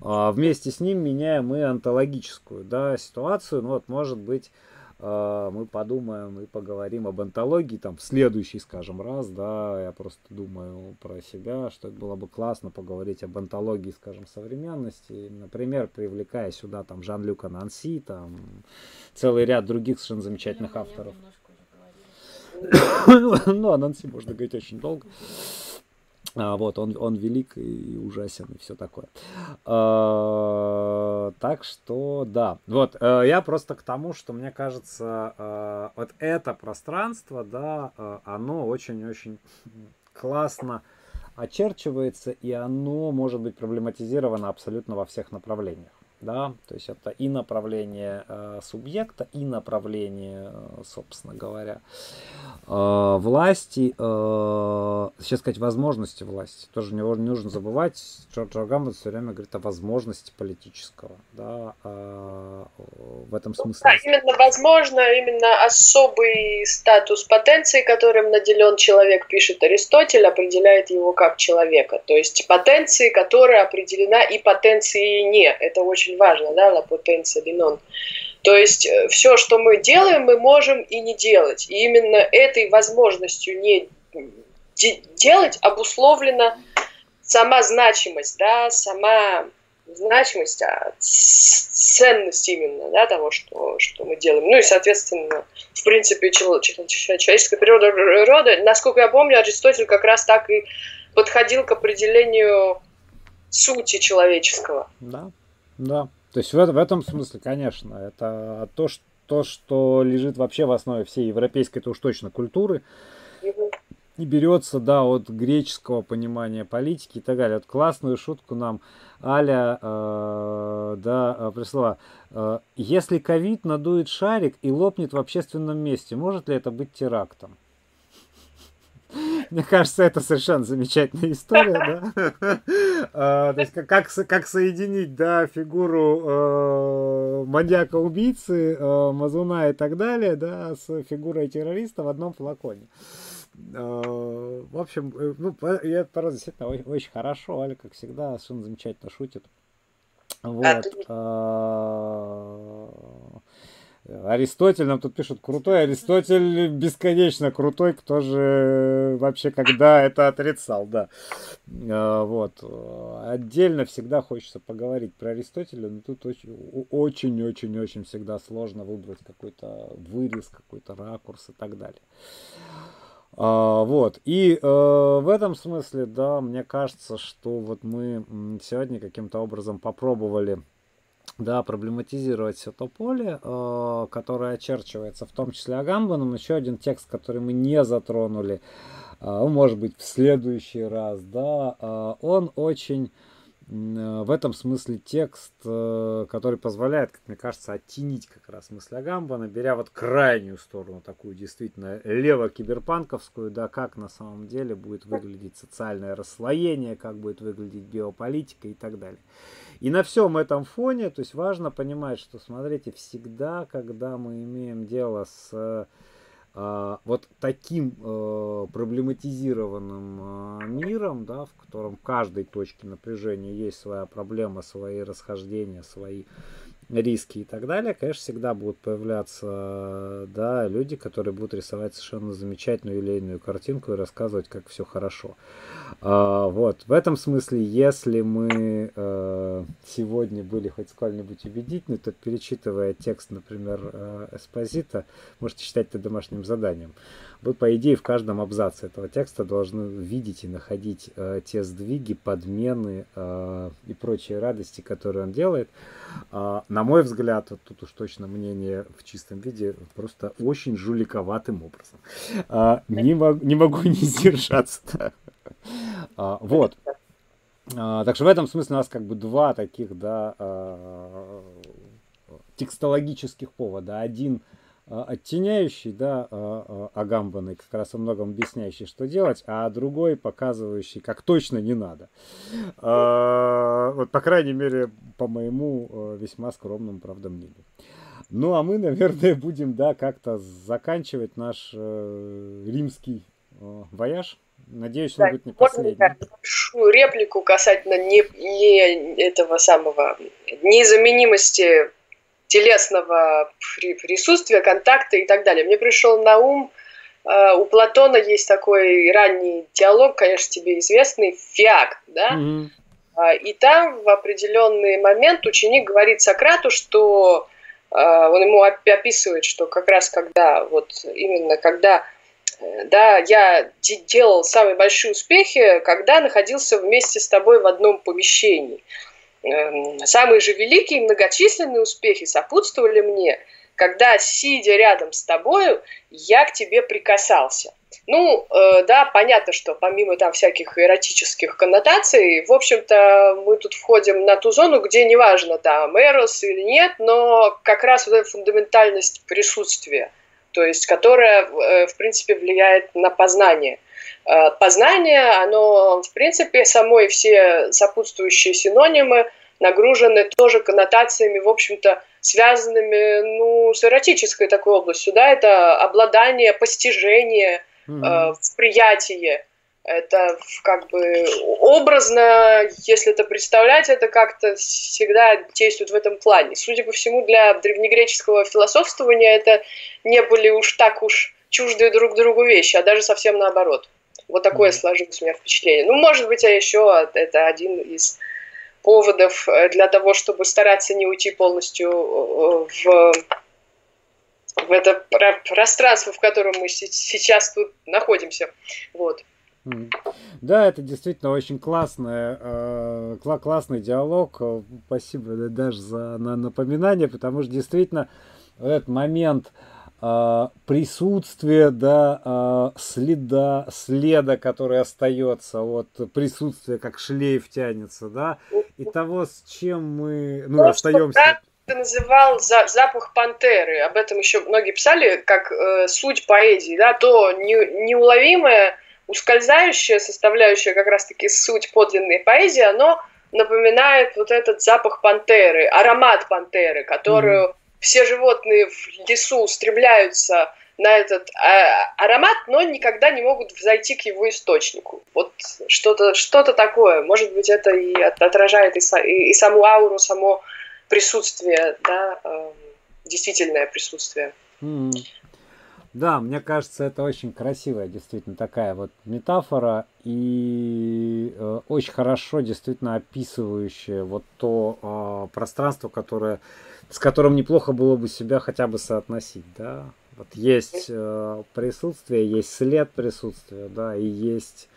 А вместе с ним меняем и онтологическую да, ситуацию. Ну вот, может быть, мы подумаем и поговорим об антологии там в следующий, скажем, раз, да, я просто думаю про себя, что это было бы классно поговорить об антологии, скажем, современности, например, привлекая сюда там Жан-Люка Нанси, там целый ряд других совершенно замечательных авторов. Ну, о Нанси можно говорить очень долго. А, вот, он, он велик и ужасен и все такое. А, так что, да. Вот, а, я просто к тому, что мне кажется, а, вот это пространство, да, а, оно очень-очень классно очерчивается, и оно может быть проблематизировано абсолютно во всех направлениях. Да, то есть это и направление э, субъекта, и направление, э, собственно говоря, э, власти, э, сейчас сказать, возможности власти. Тоже не, не нужно забывать, Джордж Гамбон все время говорит о возможности политического, да, э, в этом смысле. Да, именно возможно, именно особый статус потенции, которым наделен человек, пишет Аристотель, определяет его как человека. То есть потенции, которая определена и потенцией не. Это очень важно, да, la potenza di non. То есть э, все, что мы делаем, мы можем и не делать. И именно этой возможностью не делать обусловлена сама значимость, да, сама значимость, а ценность именно да, того, что, что мы делаем. Ну и, соответственно, в принципе, человеческая природа, рода, насколько я помню, Аристотель как раз так и подходил к определению сути человеческого. Да, да. То есть в, в этом смысле, конечно, это то, что, то, что лежит вообще в основе всей европейской, это уж точно культуры. И берется, да, от греческого понимания политики и так далее. Вот классную шутку нам Аля, э, да, э, прислала. Э, если ковид надует шарик и лопнет в общественном месте, может ли это быть терактом? Мне кажется, это совершенно замечательная история, да? А, то есть как, как соединить, да, фигуру э, маньяка-убийцы, э, мазуна и так далее, да, с фигурой террориста в одном флаконе. Э, в общем, ну, я порой действительно очень, очень хорошо, Аля, как всегда, совершенно замечательно шутит. Вот. Аристотель нам тут пишут, крутой Аристотель бесконечно крутой, кто же вообще когда это отрицал, да. А, вот. Отдельно всегда хочется поговорить про Аристотеля, но тут очень-очень-очень всегда сложно выбрать какой-то вырез, какой-то ракурс и так далее. А, вот. И э, в этом смысле, да, мне кажется, что вот мы сегодня каким-то образом попробовали да, проблематизировать все то поле, э, которое очерчивается в том числе Агамбаном. Еще один текст, который мы не затронули, э, может быть, в следующий раз, да, э, он очень в этом смысле текст, э, который позволяет, как мне кажется, оттенить как раз мысль Агамбана, беря вот крайнюю сторону, такую действительно лево-киберпанковскую, да, как на самом деле будет выглядеть социальное расслоение, как будет выглядеть биополитика и так далее. И на всем этом фоне, то есть важно понимать, что, смотрите, всегда, когда мы имеем дело с вот таким э, проблематизированным э, миром, да, в котором в каждой точке напряжения есть своя проблема, свои расхождения, свои риски и так далее, конечно, всегда будут появляться да, люди, которые будут рисовать совершенно замечательную илейную картинку и рассказывать, как все хорошо. А, вот, в этом смысле, если мы э, сегодня были хоть сколь-нибудь убедительны, то перечитывая текст, например, э, Эспозита, можете считать это домашним заданием. Вы, по идее, в каждом абзаце этого текста должны видеть и находить э, те сдвиги, подмены э, и прочие радости, которые он делает. Э, на мой взгляд, вот тут уж точно мнение в чистом виде, просто очень жуликоватым образом. Э, не, мог, не могу не сдержаться. А, вот. Так что в этом смысле у нас как бы два таких, да, текстологических повода. Один оттеняющий, да, Агамбаны, как раз о многом объясняющий, что делать, а другой показывающий, как точно не надо. Вот, по крайней мере, по моему весьма скромному, правда, мнению. Ну, а мы, наверное, будем, да, как-то заканчивать наш э, римский э, вояж. Надеюсь, он да, будет не последний. Большую реплику касательно не, не этого самого незаменимости телесного присутствия, контакта и так далее. Мне пришел на ум, э, у Платона есть такой ранний диалог, конечно, тебе известный, фиак, да? Mm-hmm. И там в определенный момент ученик говорит Сократу, что э, он ему описывает, что как раз когда, вот именно когда да, я делал самые большие успехи, когда находился вместе с тобой в одном помещении. Эм, самые же великие многочисленные успехи сопутствовали мне, когда, сидя рядом с тобою, я к тебе прикасался. Ну, э, да, понятно, что помимо там всяких эротических коннотаций, в общем-то, мы тут входим на ту зону, где неважно, там, эрос или нет, но как раз вот эта фундаментальность присутствия, то есть которая, э, в принципе, влияет на познание. Э, познание, оно, в принципе, само и все сопутствующие синонимы нагружены тоже коннотациями, в общем-то, связанными ну, с эротической такой областью. Да? Это обладание, постижение, mm-hmm. восприятие. Это как бы образно, если это представлять, это как-то всегда действует в этом плане. Судя по всему, для древнегреческого философствования это не были уж так уж чуждые друг другу вещи, а даже совсем наоборот. Вот такое сложилось у меня впечатление. Ну, может быть, а еще это один из поводов э, для того, чтобы стараться не уйти полностью э, в, в это пространство, в котором мы сейчас тут находимся. Вот. Да, это действительно очень классный, э, классный диалог. Спасибо даже за напоминание, потому что действительно этот момент э, присутствия, да, э, следа, следа, который остается, вот присутствие, как шлейф тянется, да, и того, с чем мы, ну, Просто остаемся. ты называл за, запах пантеры, об этом еще многие писали, как э, суть поэзии, да, то не, неуловимое ускользающая составляющая, как раз-таки суть подлинной поэзии, оно напоминает вот этот запах пантеры, аромат пантеры, которую mm-hmm. Все животные в лесу стремляются на этот а, аромат, но никогда не могут взойти к его источнику. Вот что-то что такое. Может быть, это и отражает и, и, и саму ауру, само присутствие, да, э, действительное присутствие. Mm-hmm. Да, мне кажется, это очень красивая действительно такая вот метафора и э, очень хорошо действительно описывающая вот то э, пространство, которое, с которым неплохо было бы себя хотя бы соотносить, да. Вот есть э, присутствие, есть след присутствия, да, и есть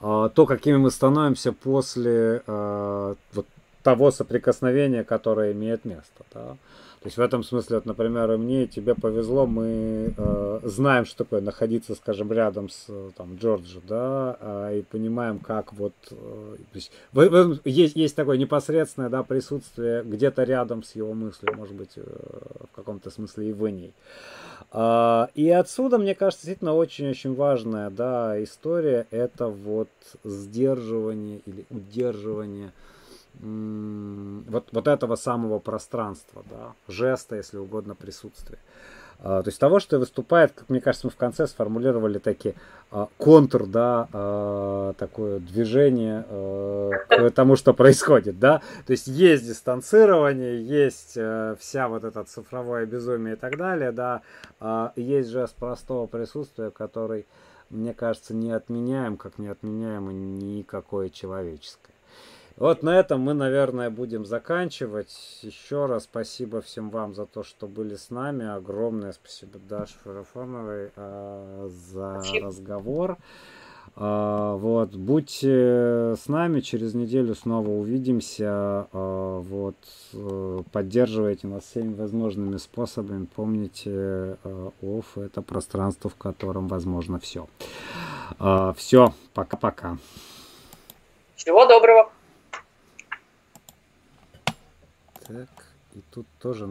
э, то, какими мы становимся после э, вот того соприкосновения, которое имеет место, да. То есть в этом смысле, вот, например, и мне, и тебе повезло, мы э, знаем, что такое находиться, скажем, рядом с там, Джорджи, да, э, и понимаем, как вот, э, то есть, в, в, есть, есть такое непосредственное, да, присутствие где-то рядом с его мыслью, может быть, э, в каком-то смысле и в ней. Э, и отсюда, мне кажется, действительно очень-очень важная, да, история, это вот сдерживание или удерживание вот, вот этого самого пространства, да, жеста, если угодно, присутствия. А, то есть того, что выступает, как мне кажется, мы в конце сформулировали такие а, контур, да, а, такое движение к тому, что происходит, да. То есть есть дистанцирование, есть а, вся вот это цифровое безумие и так далее, да. Есть жест простого присутствия, который, мне кажется, не отменяем, как не отменяем никакое человеческое. Вот на этом мы, наверное, будем заканчивать. Еще раз спасибо всем вам за то, что были с нами. Огромное спасибо Даше Фарафоновой э, за спасибо. разговор. Uh, вот, будьте с нами, через неделю снова увидимся. Uh, вот, uh, поддерживайте нас всеми возможными способами. Помните, ОФ это пространство, в котором возможно все. Все, пока-пока. Всего доброго. Так, и тут тоже